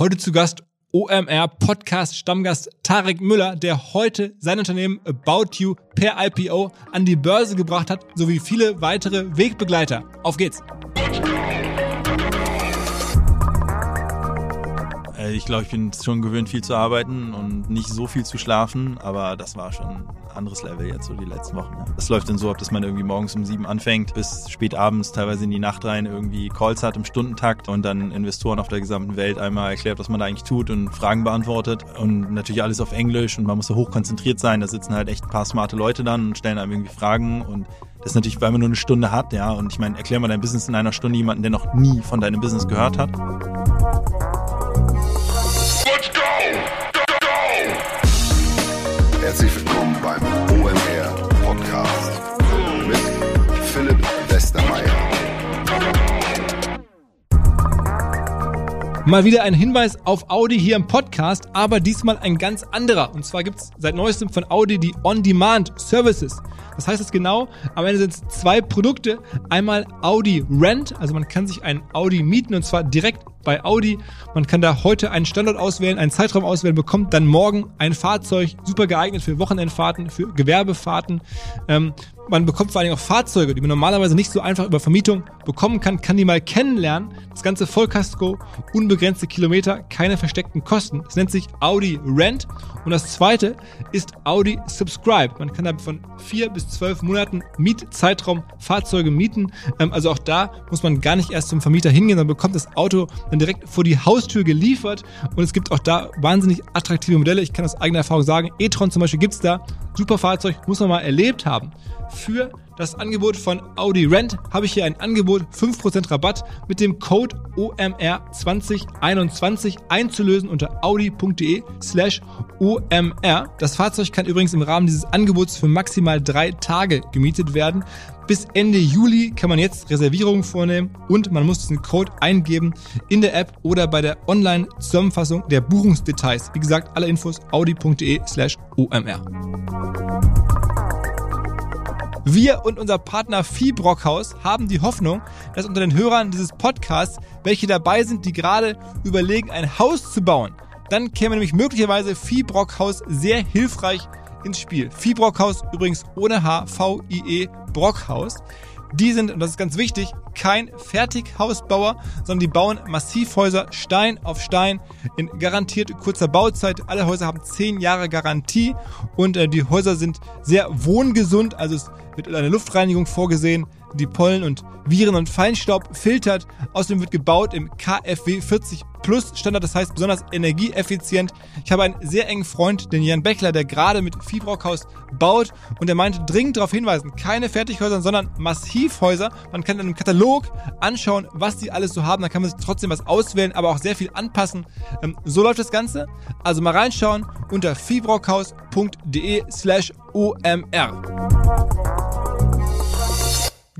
Heute zu Gast OMR Podcast Stammgast Tarek Müller, der heute sein Unternehmen About You per IPO an die Börse gebracht hat, sowie viele weitere Wegbegleiter. Auf geht's! Ich glaube, ich bin schon gewöhnt, viel zu arbeiten und nicht so viel zu schlafen, aber das war schon ein anderes Level jetzt so die letzten Wochen. Ja. Das läuft dann so ab, dass man irgendwie morgens um sieben anfängt, bis spät abends, teilweise in die Nacht rein, irgendwie Calls hat im Stundentakt und dann Investoren auf der gesamten Welt einmal erklärt, was man da eigentlich tut und Fragen beantwortet und natürlich alles auf Englisch und man muss da hoch konzentriert sein. Da sitzen halt echt ein paar smarte Leute dann und stellen einem irgendwie Fragen und das ist natürlich, weil man nur eine Stunde hat, ja. Und ich meine, erklär mal dein Business in einer Stunde jemanden, der noch nie von deinem Business gehört hat. Beim OMR Podcast mit Philipp Westermeier. Mal wieder ein Hinweis auf Audi hier im Podcast, aber diesmal ein ganz anderer. Und zwar gibt es seit neuestem von Audi die On-Demand Services. Was heißt das genau? Am Ende sind es zwei Produkte. Einmal Audi Rent, also man kann sich ein Audi mieten und zwar direkt bei Audi. Man kann da heute einen Standort auswählen, einen Zeitraum auswählen, bekommt dann morgen ein Fahrzeug, super geeignet für Wochenendfahrten, für Gewerbefahrten. Ähm, man bekommt vor allem auch Fahrzeuge, die man normalerweise nicht so einfach über Vermietung bekommen kann, kann die mal kennenlernen. Das ganze Vollkasko, unbegrenzte Kilometer, keine versteckten Kosten. Es nennt sich Audi Rent. Und das zweite ist Audi Subscribe. Man kann da von vier bis zwölf Monaten Mietzeitraum Fahrzeuge mieten. Ähm, also auch da muss man gar nicht erst zum Vermieter hingehen, sondern bekommt das Auto dann direkt vor die Haustür geliefert. Und es gibt auch da wahnsinnig attraktive Modelle. Ich kann aus eigener Erfahrung sagen, e-tron zum Beispiel gibt es da. Super Fahrzeug, muss man mal erlebt haben. Für das Angebot von Audi Rent habe ich hier ein Angebot 5% Rabatt mit dem Code OMR2021 einzulösen unter audi.de slash OMR. Das Fahrzeug kann übrigens im Rahmen dieses Angebots für maximal drei Tage gemietet werden. Bis Ende Juli kann man jetzt Reservierungen vornehmen und man muss diesen Code eingeben in der App oder bei der Online-Zusammenfassung der Buchungsdetails. Wie gesagt, alle Infos audi.de slash OMR. Wir und unser Partner Vieh Brockhaus haben die Hoffnung, dass unter den Hörern dieses Podcasts welche dabei sind, die gerade überlegen, ein Haus zu bauen. Dann käme nämlich möglicherweise Vieh Brockhaus sehr hilfreich ins Spiel. Vieh Brockhaus übrigens ohne H, V-I-E Brockhaus. Die sind, und das ist ganz wichtig, kein Fertighausbauer, sondern die bauen Massivhäuser Stein auf Stein in garantiert kurzer Bauzeit. Alle Häuser haben 10 Jahre Garantie und äh, die Häuser sind sehr wohngesund, also es wird eine Luftreinigung vorgesehen, die Pollen und Viren und Feinstaub filtert. Außerdem wird gebaut im KfW 40 Plus Standard, das heißt besonders energieeffizient. Ich habe einen sehr engen Freund, den Jan Beckler, der gerade mit Viehbrockhaus baut und der meinte dringend darauf hinweisen, keine Fertighäuser, sondern Massivhäuser. Man kann dann im Katalog anschauen, was die alles so haben. Da kann man sich trotzdem was auswählen, aber auch sehr viel anpassen. Ähm, so läuft das Ganze. Also mal reinschauen unter viehbrockhaus.de slash OMR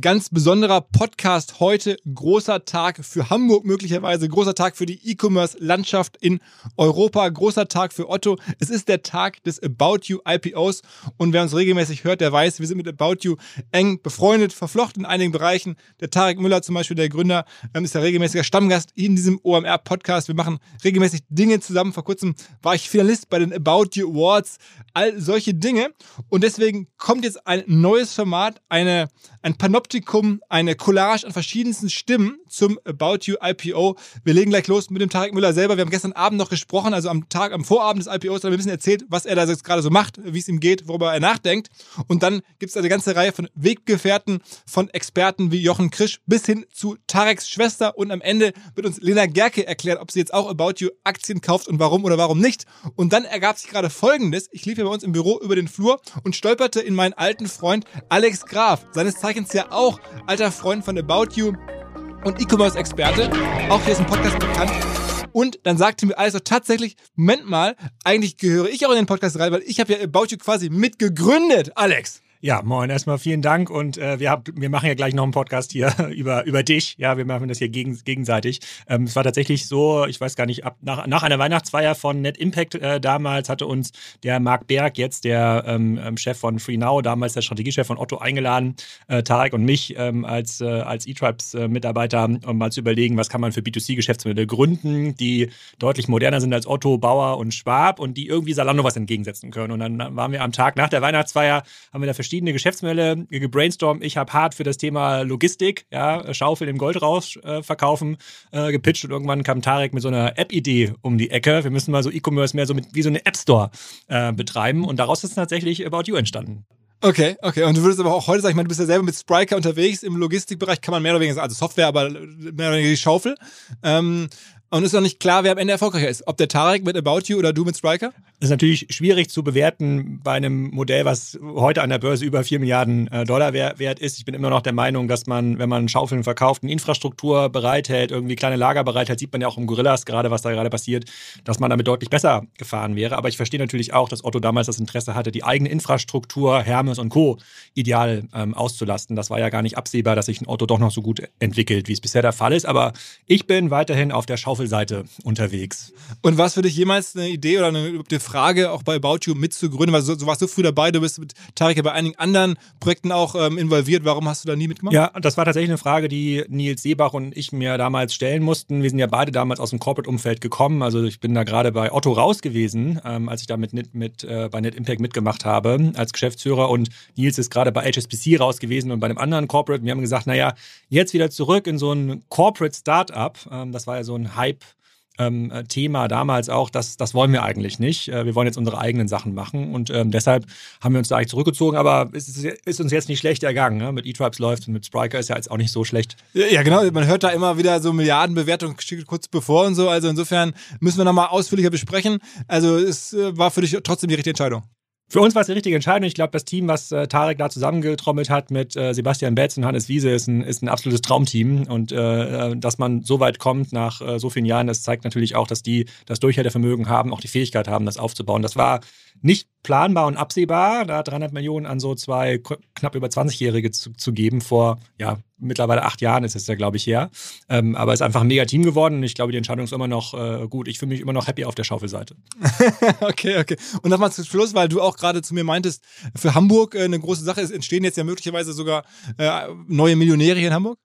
ganz besonderer Podcast heute. Großer Tag für Hamburg möglicherweise, großer Tag für die E-Commerce-Landschaft in Europa, großer Tag für Otto. Es ist der Tag des About You IPOs und wer uns regelmäßig hört, der weiß, wir sind mit About You eng befreundet, verflochten in einigen Bereichen. Der Tarek Müller zum Beispiel, der Gründer, ähm, ist der regelmäßiger Stammgast in diesem OMR-Podcast. Wir machen regelmäßig Dinge zusammen. Vor kurzem war ich Finalist bei den About You Awards, all solche Dinge. Und deswegen kommt jetzt ein neues Format, eine, ein Panoptik Panoptikum, eine Collage an verschiedensten Stimmen zum About You IPO. Wir legen gleich los mit dem Tarek Müller selber. Wir haben gestern Abend noch gesprochen, also am Tag, am Vorabend des IPOs, haben wir ein bisschen erzählt, was er da jetzt gerade so macht, wie es ihm geht, worüber er nachdenkt. Und dann gibt es eine ganze Reihe von Weggefährten, von Experten wie Jochen Krisch bis hin zu Tareks Schwester. Und am Ende wird uns Lena Gerke erklären, ob sie jetzt auch About You Aktien kauft und warum oder warum nicht. Und dann ergab sich gerade Folgendes. Ich lief hier bei uns im Büro über den Flur und stolperte in meinen alten Freund Alex Graf, seines Zeichens ja auch alter Freund von About You und E-Commerce-Experte. Auch hier ist ein Podcast bekannt. Und dann sagte mir alles so tatsächlich, Moment mal, eigentlich gehöre ich auch in den Podcast rein, weil ich habe ja About You quasi mitgegründet, Alex. Ja, moin, erstmal vielen Dank und äh, wir, hab, wir machen ja gleich noch einen Podcast hier über, über dich. Ja, wir machen das hier gegen, gegenseitig. Ähm, es war tatsächlich so, ich weiß gar nicht, ab, nach, nach einer Weihnachtsfeier von Net Impact äh, damals hatte uns der Marc Berg, jetzt der ähm, ähm Chef von FreeNow, damals der Strategiechef von Otto, eingeladen, äh, Tarek und mich ähm, als, äh, als E-Tribes-Mitarbeiter, um mal zu überlegen, was kann man für B2C-Geschäftsmodelle gründen, die deutlich moderner sind als Otto, Bauer und Schwab und die irgendwie Salando was entgegensetzen können. Und dann waren wir am Tag nach der Weihnachtsfeier, haben wir da verschiedene Geschäftsmodelle gebrainstormt. Ich habe hart für das Thema Logistik, ja, Schaufel im Gold raus äh, verkaufen, äh, gepitcht und irgendwann kam Tarek mit so einer App-Idee um die Ecke. Wir müssen mal so E-Commerce mehr so mit, wie so eine App Store äh, betreiben und daraus ist tatsächlich About You entstanden. Okay, okay. Und du würdest aber auch heute sagen, ich meine, du bist ja selber mit Spriker unterwegs. Im Logistikbereich kann man mehr oder weniger also Software, aber mehr oder weniger die Schaufel. Ähm, und ist noch nicht klar, wer am Ende erfolgreicher ist. Ob der Tarek mit About You oder du mit Striker? Das ist natürlich schwierig zu bewerten bei einem Modell, was heute an der Börse über 4 Milliarden äh, Dollar wert ist. Ich bin immer noch der Meinung, dass man, wenn man Schaufeln verkauft, eine Infrastruktur bereithält, irgendwie kleine Lager bereithält, sieht man ja auch im Gorillas gerade, was da gerade passiert, dass man damit deutlich besser gefahren wäre. Aber ich verstehe natürlich auch, dass Otto damals das Interesse hatte, die eigene Infrastruktur, Hermes und Co. ideal ähm, auszulasten. Das war ja gar nicht absehbar, dass sich ein Otto doch noch so gut entwickelt, wie es bisher der Fall ist. Aber ich bin weiterhin auf der Schaufel Schaufelseite unterwegs. Und war es für dich jemals eine Idee oder eine, eine Frage, auch bei About You mitzugründen? Weil so, so warst du früh dabei, du bist mit Tarek ja bei einigen anderen Projekten auch ähm, involviert. Warum hast du da nie mitgemacht? Ja, das war tatsächlich eine Frage, die Nils Seebach und ich mir damals stellen mussten. Wir sind ja beide damals aus dem Corporate-Umfeld gekommen. Also ich bin da gerade bei Otto raus gewesen, ähm, als ich da mit, mit, äh, bei Net Impact mitgemacht habe als Geschäftsführer. Und Nils ist gerade bei HSBC raus gewesen und bei einem anderen Corporate. Wir haben gesagt, naja, jetzt wieder zurück in so ein Corporate Startup. Ähm, das war ja so ein Hype ähm, Thema damals auch, das, das wollen wir eigentlich nicht. Äh, wir wollen jetzt unsere eigenen Sachen machen und ähm, deshalb haben wir uns da eigentlich zurückgezogen, aber es ist, ist uns jetzt nicht schlecht ergangen. Ne? Mit E-Tribes läuft und mit Spriker ist ja jetzt auch nicht so schlecht. Ja, genau, man hört da immer wieder so Milliardenbewertungen kurz bevor und so, also insofern müssen wir nochmal ausführlicher besprechen. Also es äh, war für dich trotzdem die richtige Entscheidung. Für uns war es die richtige Entscheidung. Ich glaube, das Team, was äh, Tarek da zusammengetrommelt hat mit äh, Sebastian Betz und Hannes Wiese, ist ein, ist ein absolutes Traumteam. Und äh, äh dass man so weit kommt nach äh, so vielen Jahren, das zeigt natürlich auch, dass die das Durchhaltevermögen haben, auch die Fähigkeit haben, das aufzubauen. Das war nicht planbar und absehbar, da 300 Millionen an so zwei knapp über 20-Jährige zu, zu, geben. Vor ja, mittlerweile acht Jahren ist es ja, glaube ich, her. Ähm, aber es ist einfach ein mega Team geworden und ich glaube, die Entscheidung ist immer noch äh, gut. Ich fühle mich immer noch happy auf der Schaufelseite. okay, okay. Und nochmal zum Schluss, weil du auch gerade zu mir meintest, für Hamburg äh, eine große Sache ist, entstehen jetzt ja möglicherweise sogar äh, neue Millionäre hier in Hamburg?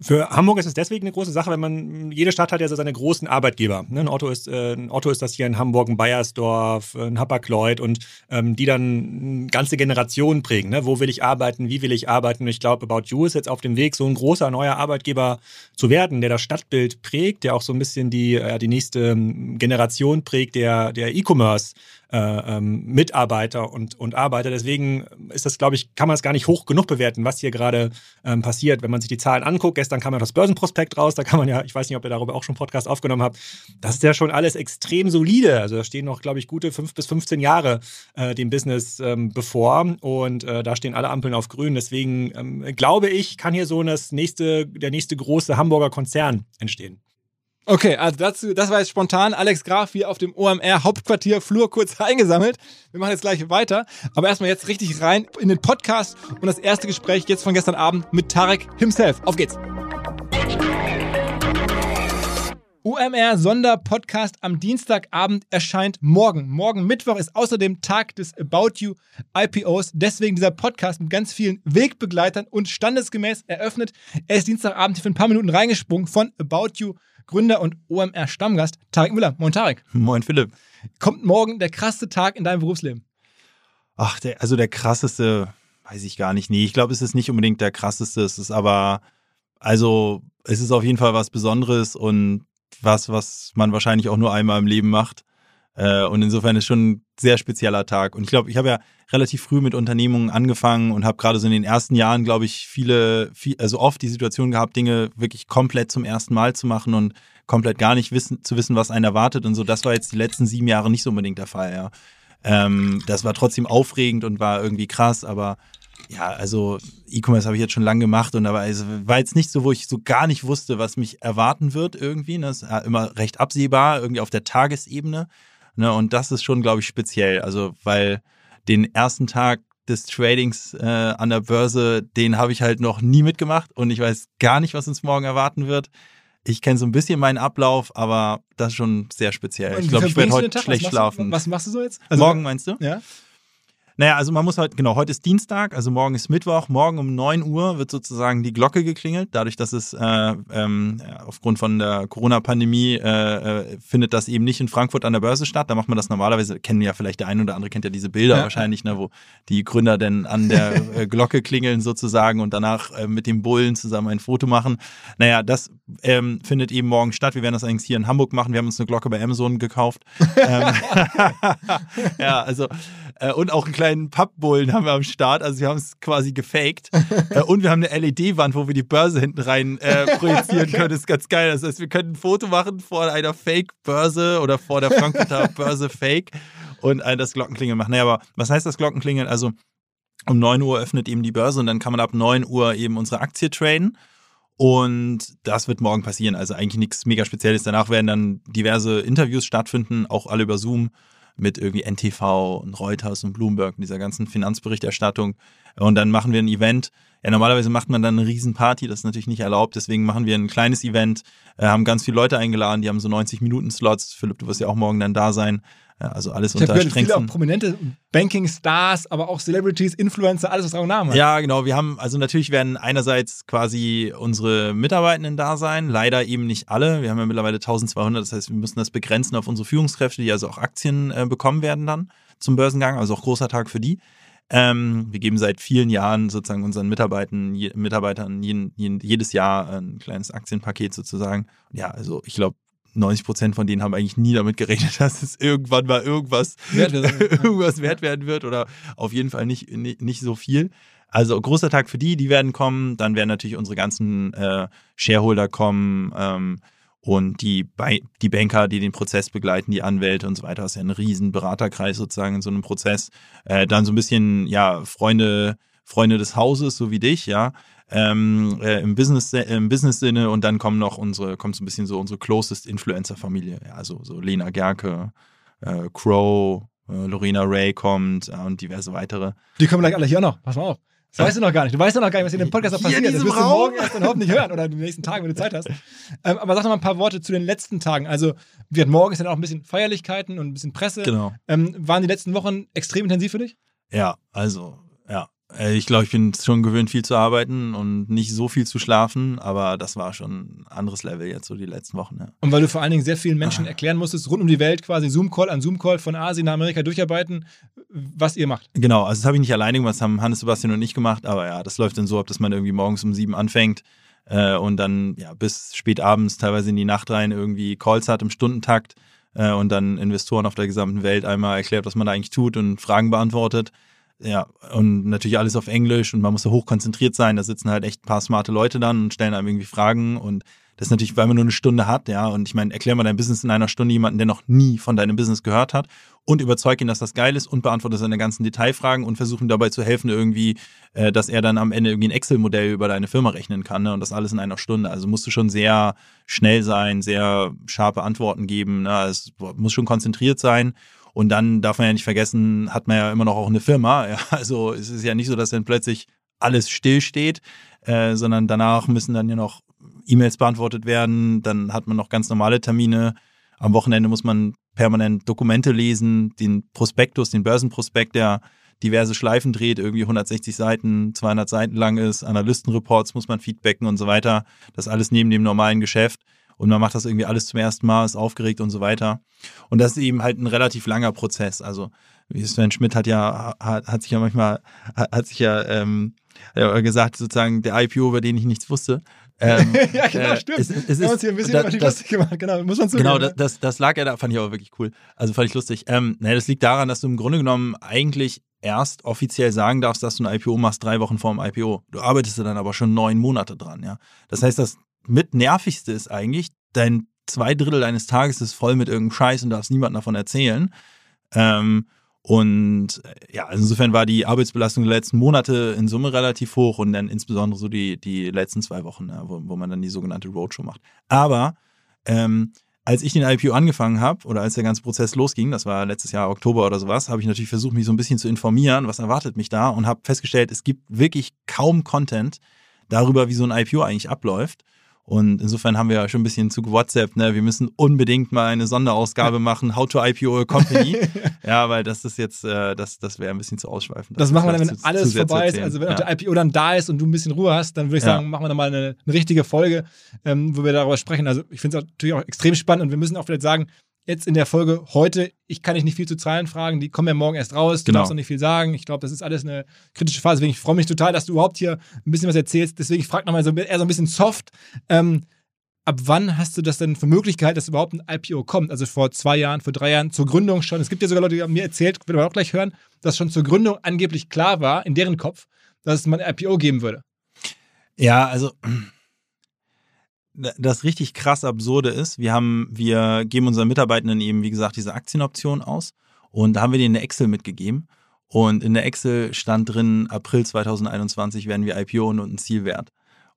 Für Hamburg ist es deswegen eine große Sache, wenn man, jede Stadt hat ja so seine großen Arbeitgeber. Ne? Ein, Otto ist, äh, ein Otto ist das hier in Hamburg, ein Bayersdorf, ein Hapag-Lloyd und ähm, die dann ganze Generationen prägen. Ne? Wo will ich arbeiten, wie will ich arbeiten? Und ich glaube, About You ist jetzt auf dem Weg, so ein großer neuer Arbeitgeber zu werden, der das Stadtbild prägt, der auch so ein bisschen die, äh, die nächste ähm, Generation prägt, der, der E-Commerce äh, ähm, Mitarbeiter und, und Arbeiter. Deswegen ist das, glaube ich, kann man es gar nicht hoch genug bewerten, was hier gerade ähm, passiert. Wenn man sich die Zahlen anguckt, gestern kam ja das Börsenprospekt raus, da kann man ja, ich weiß nicht, ob ihr darüber auch schon Podcast aufgenommen habt, das ist ja schon alles extrem solide. Also da stehen noch, glaube ich, gute fünf bis 15 Jahre äh, dem Business ähm, bevor und äh, da stehen alle Ampeln auf grün. Deswegen ähm, glaube ich, kann hier so das nächste, der nächste große Hamburger Konzern entstehen. Okay, also dazu, das war jetzt spontan. Alex Graf hier auf dem OMR Hauptquartier Flur kurz eingesammelt. Wir machen jetzt gleich weiter. Aber erstmal jetzt richtig rein in den Podcast und das erste Gespräch jetzt von gestern Abend mit Tarek himself. Auf geht's. OMR Sonderpodcast am Dienstagabend erscheint morgen. Morgen Mittwoch ist außerdem Tag des About You IPOs. Deswegen dieser Podcast mit ganz vielen Wegbegleitern und standesgemäß eröffnet. Er ist Dienstagabend hier für ein paar Minuten reingesprungen von About You Gründer und OMR-Stammgast Tarek Müller. Moin Tarek. Moin Philipp. Kommt morgen der krasseste Tag in deinem Berufsleben? Ach, der, also der krasseste, weiß ich gar nicht. Nee, ich glaube, es ist nicht unbedingt der krasseste. Es ist aber, also, es ist auf jeden Fall was Besonderes und was, was man wahrscheinlich auch nur einmal im Leben macht. Äh, und insofern ist schon ein sehr spezieller Tag. Und ich glaube, ich habe ja relativ früh mit Unternehmungen angefangen und habe gerade so in den ersten Jahren, glaube ich, viele, viel, also oft die Situation gehabt, Dinge wirklich komplett zum ersten Mal zu machen und komplett gar nicht wissen, zu wissen, was einen erwartet und so. Das war jetzt die letzten sieben Jahre nicht so unbedingt der Fall, ja. Ähm, das war trotzdem aufregend und war irgendwie krass, aber ja, also E-Commerce habe ich jetzt schon lange gemacht und aber also war jetzt nicht so, wo ich so gar nicht wusste, was mich erwarten wird irgendwie. Das ist immer recht absehbar, irgendwie auf der Tagesebene. Ne? Und das ist schon, glaube ich, speziell. Also, weil den ersten Tag des Tradings äh, an der Börse, den habe ich halt noch nie mitgemacht und ich weiß gar nicht, was uns morgen erwarten wird. Ich kenne so ein bisschen meinen Ablauf, aber das ist schon sehr speziell. Und ich glaube, ich werde heute Tag? schlecht was schlafen. Machst du, was machst du so jetzt? morgen meinst du? Ja. Naja, also man muss halt, genau, heute ist Dienstag, also morgen ist Mittwoch, morgen um 9 Uhr wird sozusagen die Glocke geklingelt. Dadurch, dass es äh, ähm, aufgrund von der Corona-Pandemie äh, äh, findet das eben nicht in Frankfurt an der Börse statt. Da macht man das normalerweise, kennen ja vielleicht der ein oder andere, kennt ja diese Bilder Ja. wahrscheinlich, ne, wo die Gründer dann an der äh, Glocke klingeln sozusagen und danach äh, mit dem Bullen zusammen ein Foto machen. Naja, das ähm, findet eben morgen statt. Wir werden das eigentlich hier in Hamburg machen. Wir haben uns eine Glocke bei Amazon gekauft. ähm, ja, also äh, und auch einen kleinen Pappbullen haben wir am Start. Also wir haben es quasi gefaked. äh, und wir haben eine LED-Wand, wo wir die Börse hinten rein äh, projizieren können. Das ist ganz geil. Das heißt, wir können ein Foto machen vor einer Fake-Börse oder vor der Frankfurter Börse Fake und äh, das Glockenklingeln machen. Naja, aber was heißt das Glockenklingeln? Also um 9 Uhr öffnet eben die Börse und dann kann man ab 9 Uhr eben unsere Aktie traden. Und das wird morgen passieren. Also eigentlich nichts mega Spezielles. Danach werden dann diverse Interviews stattfinden, auch alle über Zoom mit irgendwie NTV und Reuters und Bloomberg und dieser ganzen Finanzberichterstattung. Und dann machen wir ein Event. Ja, normalerweise macht man dann eine Riesenparty, das ist natürlich nicht erlaubt. Deswegen machen wir ein kleines Event, äh, haben ganz viele Leute eingeladen, die haben so 90 Minuten Slots. Philipp, du wirst ja auch morgen dann da sein. Ja, also alles Ich unter gehört, viele auch strengsten prominente Banking-Stars, aber auch Celebrities, Influencer, alles, was auch einen Namen hat. Ja, genau. Wir haben, also natürlich werden einerseits quasi unsere Mitarbeitenden da sein, leider eben nicht alle. Wir haben ja mittlerweile 1200, das heißt, wir müssen das begrenzen auf unsere Führungskräfte, die also auch Aktien äh, bekommen werden dann zum Börsengang, also auch großer Tag für die. Ähm, wir geben seit vielen Jahren sozusagen unseren Mitarbeitern, je, Mitarbeitern jeden, jeden, jedes Jahr ein kleines Aktienpaket sozusagen. Ja, also ich glaube, 90 Prozent von denen haben eigentlich nie damit gerechnet, dass es irgendwann mal irgendwas Wert werden. irgendwas wert werden wird oder auf jeden Fall nicht, nicht, nicht so viel. Also großer Tag für die, die werden kommen. Dann werden natürlich unsere ganzen äh, Shareholder kommen ähm, und die, die Banker, die den Prozess begleiten, die Anwälte und so weiter. Das ist ja ein riesen Beraterkreis sozusagen in so einem Prozess. Äh, dann so ein bisschen, ja, Freunde, Freunde des Hauses, so wie dich, ja. Ähm, äh, im Business im Business Sinne und dann kommen noch unsere kommt so ein bisschen so unsere closest Influencer Familie ja, also so Lena Gerke äh, Crow, äh, Lorena Ray kommt äh, und diverse weitere. Die kommen gleich alle hier noch. Pass mal auf. Das weißt du noch gar nicht. Du weißt ja noch gar nicht, was in dem Podcast noch passiert. Das diesem wirst du morgen erst dann hoffentlich hören oder in den nächsten Tagen, wenn du Zeit hast. Ähm, aber sag noch mal ein paar Worte zu den letzten Tagen. Also, wir hatten morgen ist dann auch ein bisschen Feierlichkeiten und ein bisschen Presse. Genau. Ähm, waren die letzten Wochen extrem intensiv für dich? Ja, also, ja. Äh, Ich glaube, ich bin schon gewöhnt, viel zu arbeiten und nicht so viel zu schlafen, aber das war schon ein anderes Level jetzt so die letzten Wochen. Ja. Und weil du vor allen Dingen sehr vielen Menschen Ah. erklären musstest, rund um die Welt quasi Zoom-Call an Zoom-Call von Asien nach Amerika durcharbeiten, was ihr macht. Genau, also das habe ich nicht alleine gemacht, das haben Hannes, Sebastian und ich gemacht, aber ja, das läuft dann so ab, dass man irgendwie morgens um sieben anfängt äh, und dann ja bis spät abends, teilweise in die Nacht rein, irgendwie Calls hat im Stundentakt äh, und dann Investoren auf der gesamten Welt einmal erklärt, was man da eigentlich tut und Fragen beantwortet. Ja, und natürlich alles auf Englisch und man muss da hochkonzentriert sein. Da sitzen halt echt ein paar smarte Leute dann und stellen einem irgendwie Fragen und das ist natürlich, weil man nur eine Stunde hat, ja. Und ich meine, erklär mal dein Business in einer Stunde jemanden, der noch nie von deinem Business gehört hat und überzeug ihn, dass das geil ist und beantworte seine ganzen Detailfragen und versuche ihm dabei zu helfen, irgendwie, äh, dass er dann am Ende irgendwie ein Excel-Modell über deine Firma rechnen kann, ne? Und das alles in einer Stunde. Also musst du schon sehr schnell sein, sehr scharfe Antworten geben. Ne? Es muss schon konzentriert sein. Und dann darf man ja nicht vergessen, hat man ja immer noch auch eine Firma. Ja? Also es ist ja nicht so, dass dann plötzlich alles stillsteht, äh, sondern danach müssen dann ja noch E-Mails beantwortet werden. Dann hat man noch ganz normale Termine. Am Wochenende muss man permanent Dokumente lesen, den Prospektus, den Börsenprospekt, der diverse Schleifen dreht, irgendwie 160 Seiten, 200 Seiten lang ist, Analystenreports muss man feedbacken und so weiter. Das alles neben dem normalen Geschäft. Und man macht das irgendwie alles zum ersten Mal, ist aufgeregt und so weiter. Und das ist eben halt ein relativ langer Prozess. Also wie Sven Schmidt hat ja, hat, hat sich ja manchmal, hat, hat sich ja ähm, gesagt, sozusagen der IPO, über den ich nichts wusste. Ähm, ja, genau, äh, stimmt. Es, es Wir haben ist, uns hier ein bisschen da- über die das, lustig gemacht, genau, muss man zugeben. Genau, das, das, das lag ja da, fand ich aber wirklich cool. Also fand ich lustig. Ähm, naja, das liegt daran, dass du im Grunde genommen eigentlich erst offiziell sagen darfst, dass du ein IPO machst, drei Wochen vor dem IPO. Du arbeitest da dann aber schon neun Monate dran, ja. Das heißt, das mit nervigste ist eigentlich, dein zwei Drittel deines Tages ist voll mit irgendeinem Scheiß und darfst niemandem davon erzählen. Ähm, und äh, ja, also insofern war die Arbeitsbelastung der letzten Monate in Summe relativ hoch und dann insbesondere so die, die letzten zwei Wochen, ja, wo, wo man dann die sogenannte Roadshow macht. Aber ähm, als ich den IPO angefangen habe oder als der ganze Prozess losging, das war letztes Jahr Oktober oder sowas, habe ich natürlich versucht, mich so ein bisschen zu informieren, was erwartet mich da und habe festgestellt, es gibt wirklich kaum Content darüber, wie so ein IPO eigentlich abläuft. Und insofern haben wir ja schon ein bisschen zu WhatsApp, ne? Wir müssen unbedingt mal eine Sonderausgabe machen, How to IPO a Company. ja, weil das ist jetzt, äh, das, das wäre ein bisschen zu ausschweifend. Das, das machen wir dann, wenn alles vorbei ist. Also wenn ja. auch der IPO dann da ist und du ein bisschen Ruhe hast, dann würde ich sagen, ja. machen wir dann mal eine, eine richtige Folge, ähm, wo wir darüber sprechen. Also ich finde es natürlich auch extrem spannend und wir müssen auch vielleicht sagen, jetzt in der Folge heute, ich kann dich nicht viel zu Zahlen fragen, die kommen ja morgen erst raus, du genau. darfst noch nicht viel sagen. Ich glaube, das ist alles eine kritische Phase, deswegen ich freue mich total, dass du überhaupt hier ein bisschen was erzählst. Deswegen, ich frage nochmal so, eher so ein bisschen soft. Ähm, ab wann hast du das denn für Möglichkeit, dass überhaupt ein IPO kommt? Also vor zwei Jahren, vor drei Jahren, zur Gründung schon. Es gibt ja sogar Leute, die haben mir erzählt, werden wir auch gleich hören, dass schon zur Gründung angeblich klar war, in deren Kopf, dass es mal ein IPO geben würde. Ja, also das richtig krass absurde ist, wir haben, wir geben unseren Mitarbeitenden eben, wie gesagt, diese Aktienoption aus und da haben wir denen eine Excel mitgegeben und in der Excel stand drin, April 2021 werden wir IPO und ein Zielwert.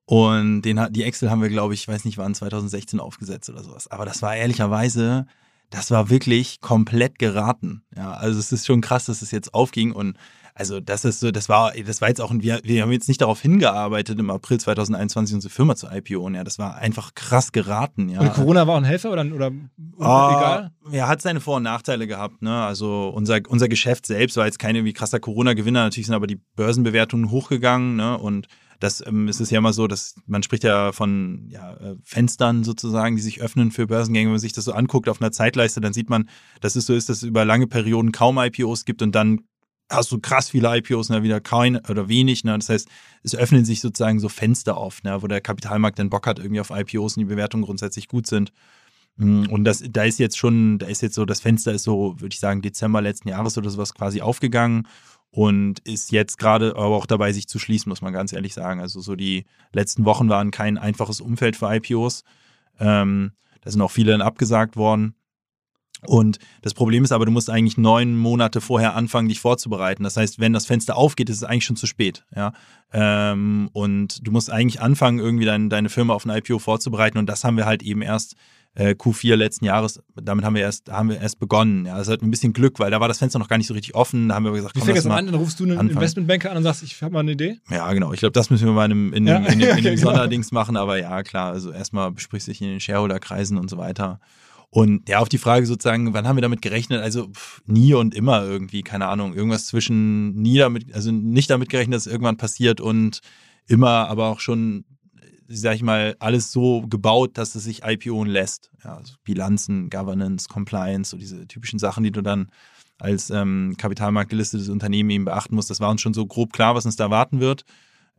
Und den, die Excel haben wir, glaube ich, weiß nicht wann, 2016 aufgesetzt oder sowas. Aber das war ehrlicherweise, das war wirklich komplett geraten. Ja, also es ist schon krass, dass es jetzt aufging und also das ist so, das war, das war jetzt auch, wir, wir haben jetzt nicht darauf hingearbeitet, im April 2021 unsere Firma zu IPO. Ja, das war einfach krass geraten. Ja. Und Corona war auch ein Helfer oder, oder oh, egal? Ja, hat seine Vor- und Nachteile gehabt. Ne? Also unser, unser Geschäft selbst war jetzt keine wie krasser Corona-Gewinner. Natürlich sind aber die Börsenbewertungen hochgegangen. Ne? Und das ähm, es ist ja immer so, dass man spricht ja von ja, äh, Fenstern sozusagen, die sich öffnen für Börsengänge. Wenn man sich das so anguckt auf einer Zeitleiste, dann sieht man, dass es so ist, dass es über lange Perioden kaum IPOs gibt und dann hast du krass viele IPOs, ne, wieder kein oder wenig. Ne? Das heißt, es öffnen sich sozusagen so Fenster auf, ne, wo der Kapitalmarkt dann Bock hat, irgendwie auf IPOs und die Bewertungen grundsätzlich gut sind. Mm, und das, da ist jetzt schon, da ist jetzt so, das Fenster ist so, würde ich sagen, Dezember letzten Jahres oder sowas quasi aufgegangen und ist jetzt gerade aber auch dabei, sich zu schließen, muss man ganz ehrlich sagen. Also so die letzten Wochen waren kein einfaches Umfeld für IPOs. Ähm, da sind auch viele dann abgesagt worden. Und das Problem ist aber, du musst eigentlich neun Monate vorher anfangen, dich vorzubereiten. Das heißt, wenn das Fenster aufgeht, ist es eigentlich schon zu spät. Ja? Ähm, und du musst eigentlich anfangen, irgendwie dein, deine Firma auf ein IPO vorzubereiten. Und das haben wir halt eben erst äh, Q4 letzten Jahres, damit haben wir erst, haben wir erst begonnen. Ja, das hat ein bisschen Glück, weil da war das Fenster noch gar nicht so richtig offen. Da haben wir gesagt, Wie fängt das an? Dann rufst du einen anfangen. Investmentbanker an und sagst, ich habe mal eine Idee? Ja, genau. Ich glaube, das müssen wir mal in einem, in, ja, in, in, in okay, genau. Sonderdings machen. Aber ja, klar, also erstmal besprichst du dich in den Shareholder-Kreisen und so weiter. Und ja, auf die Frage sozusagen, wann haben wir damit gerechnet? Also pff, nie und immer irgendwie, keine Ahnung, irgendwas zwischen nie damit, also nicht damit gerechnet, dass es irgendwann passiert und immer, aber auch schon sag ich mal, alles so gebaut, dass es sich IPOen lässt. Ja, also Bilanzen, Governance, Compliance, so diese typischen Sachen, die du dann als ähm, Kapitalmarkt gelistetes Unternehmen eben beachten musst. Das war uns schon so grob klar, was uns da erwarten wird.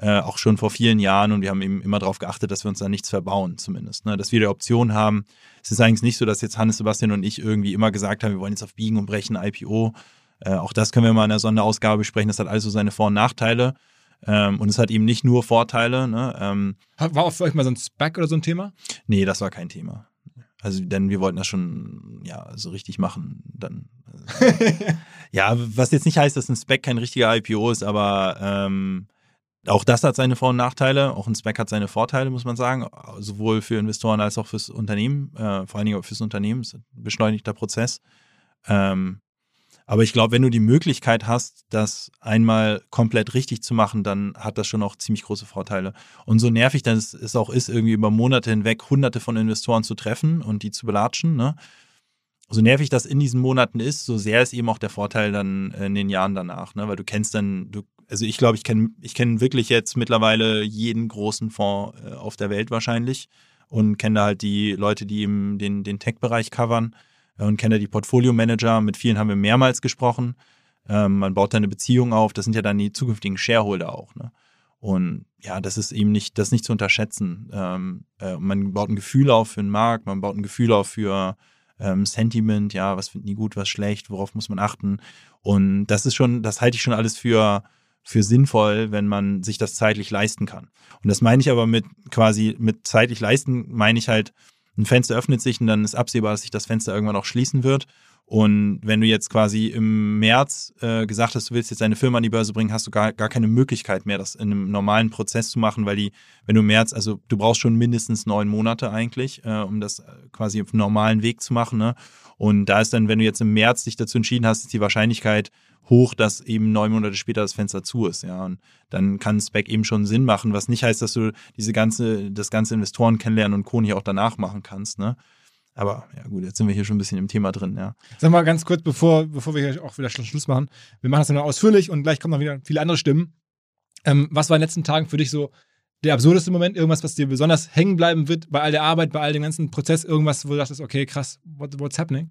Äh, auch schon vor vielen Jahren und wir haben eben immer darauf geachtet, dass wir uns da nichts verbauen, zumindest. Ne? Dass wir die Option haben. Es ist eigentlich nicht so, dass jetzt Hannes, Sebastian und ich irgendwie immer gesagt haben, wir wollen jetzt auf Biegen und Brechen IPO. Äh, auch das können wir mal in der Sonderausgabe besprechen. Das hat also seine Vor- und Nachteile. Ähm, und es hat eben nicht nur Vorteile. Ne? Ähm, war auch für euch mal so ein Spec oder so ein Thema? Nee, das war kein Thema. Also, denn wir wollten das schon, ja, so richtig machen. Dann. Also, ja, was jetzt nicht heißt, dass ein Spec kein richtiger IPO ist, aber ähm, auch das hat seine Vor- und Nachteile. Auch ein Spec hat seine Vorteile, muss man sagen. Sowohl für Investoren als auch fürs Unternehmen. Äh, vor allen Dingen auch fürs Unternehmen. Ist ein beschleunigter Prozess. Ähm, aber ich glaube, wenn du die Möglichkeit hast, das einmal komplett richtig zu machen, dann hat das schon auch ziemlich große Vorteile. Und so nervig dann es auch ist, irgendwie über Monate hinweg hunderte von Investoren zu treffen und die zu belatschen, ne? so nervig das in diesen Monaten ist, so sehr ist eben auch der Vorteil dann in den Jahren danach, ne? weil du kennst dann, du, also ich glaube, ich kenne ich kenn wirklich jetzt mittlerweile jeden großen Fonds äh, auf der Welt wahrscheinlich und kenne da halt die Leute, die eben den, den Tech-Bereich covern und kenne die Portfolio-Manager. Mit vielen haben wir mehrmals gesprochen. Ähm, man baut da eine Beziehung auf. Das sind ja dann die zukünftigen Shareholder auch. Ne? Und ja, das ist eben nicht, das nicht zu unterschätzen. Ähm, äh, man baut ein Gefühl auf für den Markt, man baut ein Gefühl auf für ähm, Sentiment, ja, was finden die gut, was schlecht, worauf muss man achten. Und das ist schon, das halte ich schon alles für, für sinnvoll, wenn man sich das zeitlich leisten kann. Und das meine ich aber mit quasi, mit zeitlich leisten, meine ich halt, ein Fenster öffnet sich und dann ist absehbar, dass sich das Fenster irgendwann auch schließen wird. Und wenn du jetzt quasi im März äh, gesagt hast, du willst jetzt deine Firma an die Börse bringen, hast du gar, gar keine Möglichkeit mehr, das in einem normalen Prozess zu machen, weil die, wenn du im März, also du brauchst schon mindestens neun Monate eigentlich, äh, um das quasi auf normalen Weg zu machen. Ne? Und da ist dann, wenn du jetzt im März dich dazu entschieden hast, ist die Wahrscheinlichkeit hoch, dass eben neun Monate später das Fenster zu ist. Ja, und dann kann Spec eben schon Sinn machen, was nicht heißt, dass du diese ganze, das ganze Investoren kennenlernen und Co. auch danach machen kannst. Ne? Aber ja gut, jetzt sind wir hier schon ein bisschen im Thema drin, ja. Sag mal ganz kurz, bevor, bevor wir hier auch wieder Schluss machen. Wir machen das dann noch ausführlich und gleich kommen noch wieder viele andere Stimmen. Ähm, was war in den letzten Tagen für dich so der absurdeste Moment? Irgendwas, was dir besonders hängen bleiben wird bei all der Arbeit, bei all dem ganzen Prozess? Irgendwas, wo du dachtest, okay, krass, what, what's happening?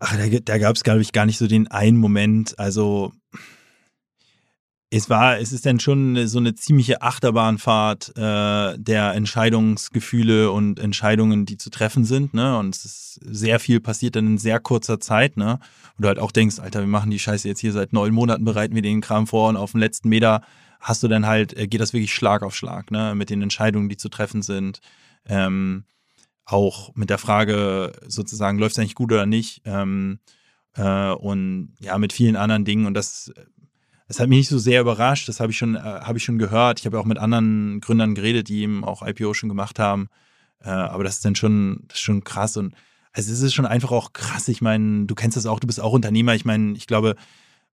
Ach, da, da gab es, glaube ich, gar nicht so den einen Moment. Also es war, es ist dann schon so eine ziemliche Achterbahnfahrt äh, der Entscheidungsgefühle und Entscheidungen, die zu treffen sind, ne? Und es ist sehr viel passiert dann in sehr kurzer Zeit, ne? Und du halt auch denkst, Alter, wir machen die Scheiße jetzt hier seit neun Monaten, bereiten wir den Kram vor und auf dem letzten Meter hast du dann halt, äh, geht das wirklich Schlag auf Schlag, ne? Mit den Entscheidungen, die zu treffen sind. Ähm, auch mit der Frage sozusagen, läuft es eigentlich gut oder nicht? Ähm, äh, und ja, mit vielen anderen Dingen. Und das es hat mich nicht so sehr überrascht, das habe ich schon, äh, habe ich schon gehört. Ich habe auch mit anderen Gründern geredet, die eben auch IPO schon gemacht haben. Äh, aber das ist dann schon, das ist schon krass. Und also es ist schon einfach auch krass. Ich meine, du kennst das auch, du bist auch Unternehmer. Ich meine, ich glaube,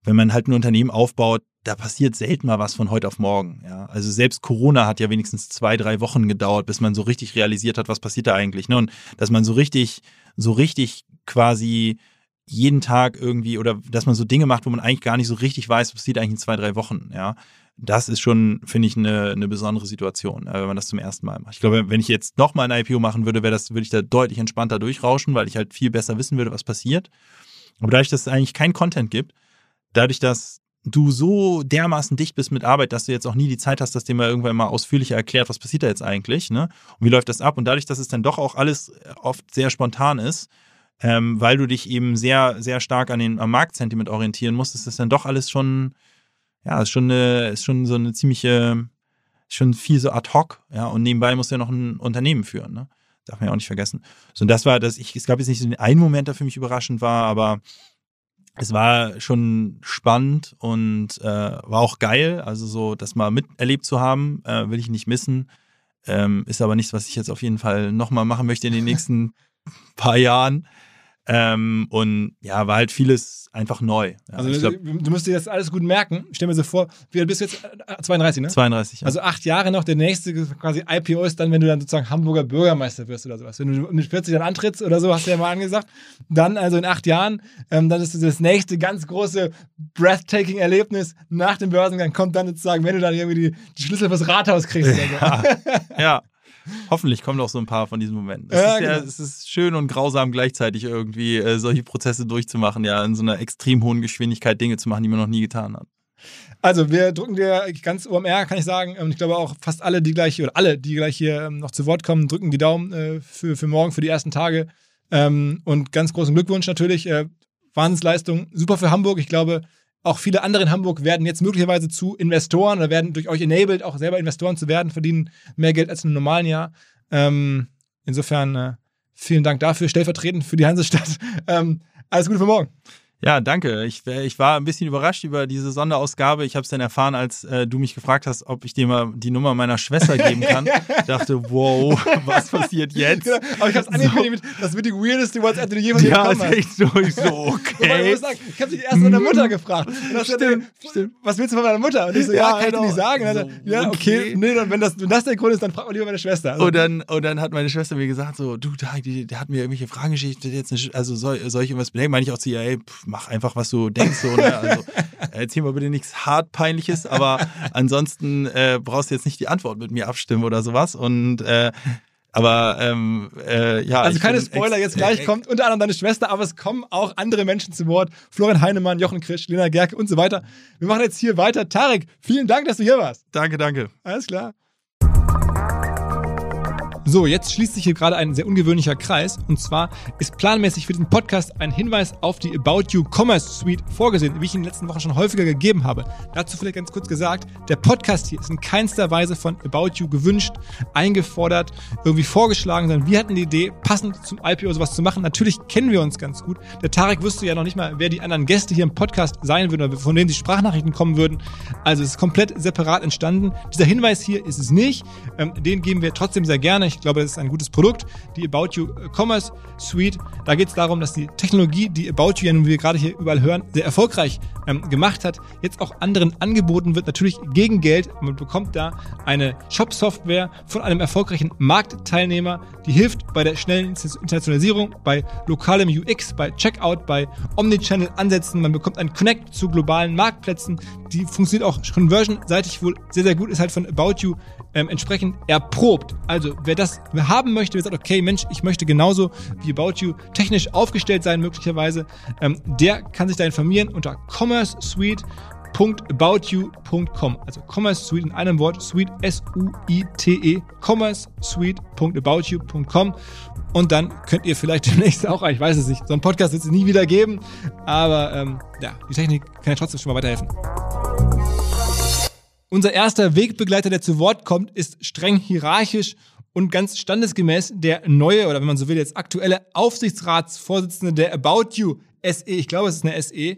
wenn man halt ein Unternehmen aufbaut, da passiert selten mal was von heute auf morgen. Ja? Also selbst Corona hat ja wenigstens zwei, drei Wochen gedauert, bis man so richtig realisiert hat, was passiert da eigentlich. Ne? Und dass man so richtig, so richtig quasi jeden Tag irgendwie oder dass man so Dinge macht, wo man eigentlich gar nicht so richtig weiß, was passiert eigentlich in zwei, drei Wochen, ja. Das ist schon, finde ich, eine, eine besondere Situation, äh, wenn man das zum ersten Mal macht. Ich glaube, wenn ich jetzt nochmal ein IPO machen würde, wäre das, würde ich da deutlich entspannter durchrauschen, weil ich halt viel besser wissen würde, was passiert. Aber dadurch, dass es eigentlich kein Content gibt, dadurch, dass du so dermaßen dicht bist mit Arbeit, dass du jetzt auch nie die Zeit hast, dass dir mal irgendwann mal ausführlicher erklärt, was passiert da jetzt eigentlich, ne? Und wie läuft das ab? Und dadurch, dass es dann doch auch alles oft sehr spontan ist, ähm, weil du dich eben sehr, sehr stark an den, am Marktsentiment orientieren musst, ist das dann doch alles schon, ja, ist schon, eine, ist schon so eine ziemliche, schon viel so ad hoc, ja, und nebenbei musst du ja noch ein Unternehmen führen, ne? Darf man ja auch nicht vergessen. So, und das war, dass ich, es gab jetzt nicht so einen Moment, der für mich überraschend war, aber es war schon spannend und äh, war auch geil. Also so, das mal miterlebt zu haben, äh, will ich nicht missen. Ähm, ist aber nichts, was ich jetzt auf jeden Fall nochmal machen möchte in den nächsten paar Jahren. Ähm, und ja, war halt vieles einfach neu. Ja, also glaub, du musst dir das alles gut merken. Stell mir so vor, wie bist du jetzt 32, äh, ne? 32, ja. Also acht Jahre noch, der nächste quasi IPO ist dann, wenn du dann sozusagen Hamburger Bürgermeister wirst oder sowas. Wenn du mit 40 dann antrittst oder so, hast du ja mal angesagt. Dann also in acht Jahren, ähm, dann ist das nächste ganz große breathtaking Erlebnis nach dem Börsengang kommt dann sozusagen, wenn du dann irgendwie die, die Schlüssel fürs Rathaus kriegst. Ja, ja. Hoffentlich kommen auch so ein paar von diesen Momenten. Es, ja, ist, ja, genau. es ist schön und grausam gleichzeitig irgendwie äh, solche Prozesse durchzumachen, ja, in so einer extrem hohen Geschwindigkeit Dinge zu machen, die man noch nie getan hat. Also wir drücken dir ganz OMR, kann ich sagen. Und ich glaube auch fast alle, die gleich oder alle, die gleich hier ähm, noch zu Wort kommen, drücken die Daumen äh, für, für morgen, für die ersten Tage. Ähm, und ganz großen Glückwunsch natürlich. Äh, Wahnsinnsleistung, super für Hamburg. Ich glaube, auch viele andere in Hamburg werden jetzt möglicherweise zu Investoren oder werden durch euch enabled, auch selber Investoren zu werden, verdienen mehr Geld als im normalen Jahr. Ähm, insofern äh, vielen Dank dafür, stellvertretend für die Hansestadt. Ähm, alles Gute für morgen. Ja, danke. Ich, ich war ein bisschen überrascht über diese Sonderausgabe. Ich habe es dann erfahren, als äh, du mich gefragt hast, ob ich dir mal die Nummer meiner Schwester geben kann. ich dachte, wow, was passiert jetzt? Genau. Aber ich habe es angekündigt, so. das wird die weirdeste WhatsApp, die du jemals ja, bekommen hast. Ja, echt so. Ich so, okay. ich, sagen, ich habe dich erst meiner Mutter gefragt. Und stimmt, dann, stimmt. Was willst du von meiner Mutter? Und ich so, ja, ja kann genau. ich dir nicht sagen. So, dann, ja, okay. okay. Nee, dann, wenn, das, wenn das der Grund ist, dann frag mal lieber meine Schwester. Also, und, dann, und dann hat meine Schwester mir gesagt, so, du, der, der hat mir irgendwelche Fragen geschickt, jetzt eine, also soll, soll ich irgendwas bedenken? Meine ich auch zu ihr, ey, pff, mach einfach, was du denkst. So, ne? Also erzähl mal bitte nichts hart peinliches, aber ansonsten äh, brauchst du jetzt nicht die Antwort mit mir abstimmen oder sowas. Und äh, aber ähm, äh, ja. Also keine Spoiler, jetzt gleich kommt unter anderem deine Schwester, aber es kommen auch andere Menschen zu Wort. Florian Heinemann, Jochen Krisch, Lena Gerke und so weiter. Wir machen jetzt hier weiter. Tarek, vielen Dank, dass du hier warst. Danke, danke. Alles klar. So, jetzt schließt sich hier gerade ein sehr ungewöhnlicher Kreis. Und zwar ist planmäßig für diesen Podcast ein Hinweis auf die About You Commerce Suite vorgesehen, wie ich in den letzten Wochen schon häufiger gegeben habe. Dazu vielleicht ganz kurz gesagt, der Podcast hier ist in keinster Weise von About You gewünscht, eingefordert, irgendwie vorgeschlagen, sondern wir hatten die Idee, passend zum IPO sowas zu machen. Natürlich kennen wir uns ganz gut. Der Tarek wüsste ja noch nicht mal, wer die anderen Gäste hier im Podcast sein würden oder von denen die Sprachnachrichten kommen würden. Also es ist komplett separat entstanden. Dieser Hinweis hier ist es nicht. Ähm, den geben wir trotzdem sehr gerne. Ich glaube, es ist ein gutes Produkt. Die About You Commerce Suite. Da geht es darum, dass die Technologie, die About You, wie wir gerade hier überall hören, sehr erfolgreich ähm, gemacht hat, jetzt auch anderen angeboten wird. Natürlich gegen Geld. Man bekommt da eine Shop-Software von einem erfolgreichen Marktteilnehmer, die hilft bei der schnellen Internationalisierung, bei lokalem UX, bei Checkout, bei Omnichannel-Ansätzen. Man bekommt einen Connect zu globalen Marktplätzen. Die funktioniert auch conversion-seitig wohl sehr, sehr gut, ist halt von About You ähm, entsprechend erprobt. Also wer das haben möchte, wer sagt, okay, Mensch, ich möchte genauso wie About You technisch aufgestellt sein, möglicherweise, ähm, der kann sich da informieren unter Commerce Suite commerceuite.aboutyou.com. Also Commerce Suite in einem Wort, Suite S-U-I-T-E, commerceuite.aboutyou.com. Und dann könnt ihr vielleicht demnächst auch, ich weiß es nicht, so einen Podcast wird es nie wieder geben, aber ähm, ja, die Technik kann ja trotzdem schon mal weiterhelfen. Unser erster Wegbegleiter, der zu Wort kommt, ist streng hierarchisch und ganz standesgemäß der neue oder wenn man so will, jetzt aktuelle Aufsichtsratsvorsitzende der About You SE, ich glaube, es ist eine SE.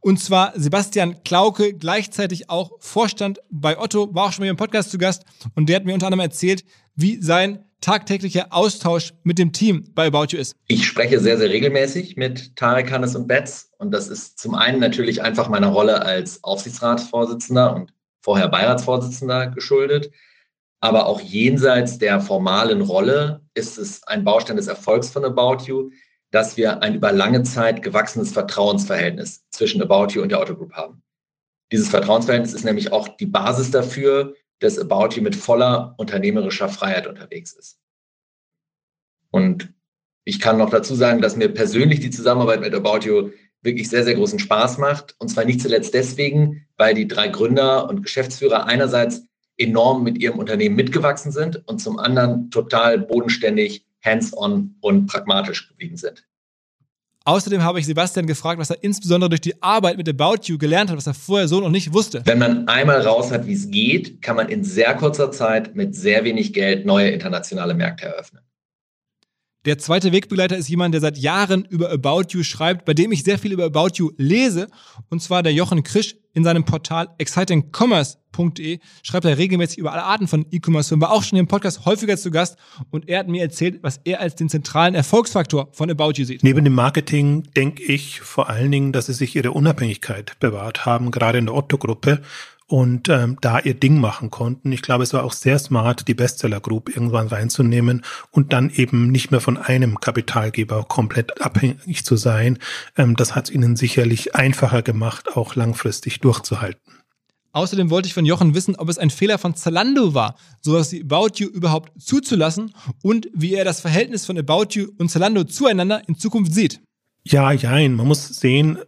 Und zwar Sebastian Klauke, gleichzeitig auch Vorstand bei Otto, war auch schon mal im Podcast zu Gast und der hat mir unter anderem erzählt, wie sein tagtäglicher Austausch mit dem Team bei About You ist. Ich spreche sehr, sehr regelmäßig mit Tarek Hannes und Betz und das ist zum einen natürlich einfach meiner Rolle als Aufsichtsratsvorsitzender und vorher Beiratsvorsitzender geschuldet. Aber auch jenseits der formalen Rolle ist es ein Baustein des Erfolgs von About You, dass wir ein über lange Zeit gewachsenes Vertrauensverhältnis zwischen About You und der Otto Group haben. Dieses Vertrauensverhältnis ist nämlich auch die Basis dafür, dass About You mit voller unternehmerischer Freiheit unterwegs ist. Und ich kann noch dazu sagen, dass mir persönlich die Zusammenarbeit mit About You wirklich sehr, sehr großen Spaß macht. Und zwar nicht zuletzt deswegen, weil die drei Gründer und Geschäftsführer einerseits enorm mit ihrem Unternehmen mitgewachsen sind und zum anderen total bodenständig, hands-on und pragmatisch geblieben sind. Außerdem habe ich Sebastian gefragt, was er insbesondere durch die Arbeit mit About You gelernt hat, was er vorher so noch nicht wusste. Wenn man einmal raus hat, wie es geht, kann man in sehr kurzer Zeit mit sehr wenig Geld neue internationale Märkte eröffnen. Der zweite Wegbegleiter ist jemand, der seit Jahren über About You schreibt, bei dem ich sehr viel über About You lese. Und zwar der Jochen Krisch in seinem Portal excitingcommerce.de schreibt er regelmäßig über alle Arten von E-Commerce-Firmen, war auch schon im Podcast häufiger zu Gast und er hat mir erzählt, was er als den zentralen Erfolgsfaktor von About You sieht. Neben dem Marketing denke ich vor allen Dingen, dass sie sich ihre Unabhängigkeit bewahrt haben, gerade in der Otto-Gruppe und ähm, da ihr Ding machen konnten. Ich glaube, es war auch sehr smart, die Bestseller Group irgendwann reinzunehmen und dann eben nicht mehr von einem Kapitalgeber komplett abhängig zu sein. Ähm, das hat es ihnen sicherlich einfacher gemacht, auch langfristig durchzuhalten. Außerdem wollte ich von Jochen wissen, ob es ein Fehler von Zalando war, sowas wie About You überhaupt zuzulassen und wie er das Verhältnis von About You und Zalando zueinander in Zukunft sieht. Ja, jein. Man muss sehen,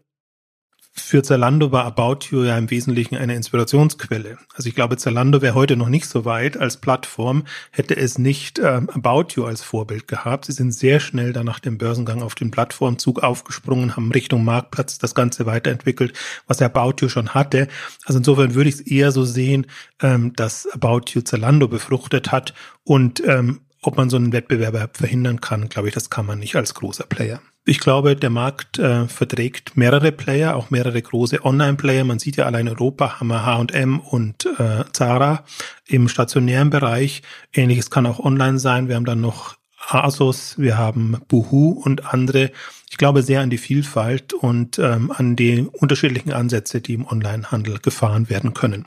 für Zalando war About You ja im Wesentlichen eine Inspirationsquelle. Also ich glaube, Zalando wäre heute noch nicht so weit als Plattform, hätte es nicht ähm, About You als Vorbild gehabt. Sie sind sehr schnell dann nach dem Börsengang auf den Plattformzug aufgesprungen, haben Richtung Marktplatz das Ganze weiterentwickelt, was About You schon hatte. Also insofern würde ich es eher so sehen, ähm, dass About You Zalando befruchtet hat und ähm, ob man so einen Wettbewerb verhindern kann, glaube ich, das kann man nicht als großer Player. Ich glaube, der Markt äh, verträgt mehrere Player, auch mehrere große Online-Player. Man sieht ja allein in Europa haben wir H&M und äh, Zara im stationären Bereich. Ähnliches kann auch online sein. Wir haben dann noch Asos, wir haben Boohoo und andere. Ich glaube sehr an die Vielfalt und ähm, an die unterschiedlichen Ansätze, die im Onlinehandel gefahren werden können.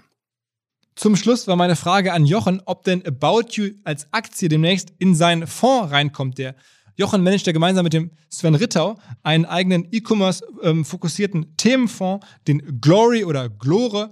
Zum Schluss war meine Frage an Jochen, ob denn About You als Aktie demnächst in seinen Fonds reinkommt, der Jochen managt ja gemeinsam mit dem Sven Rittau einen eigenen E-Commerce-fokussierten ähm, Themenfonds, den Glory oder Glore.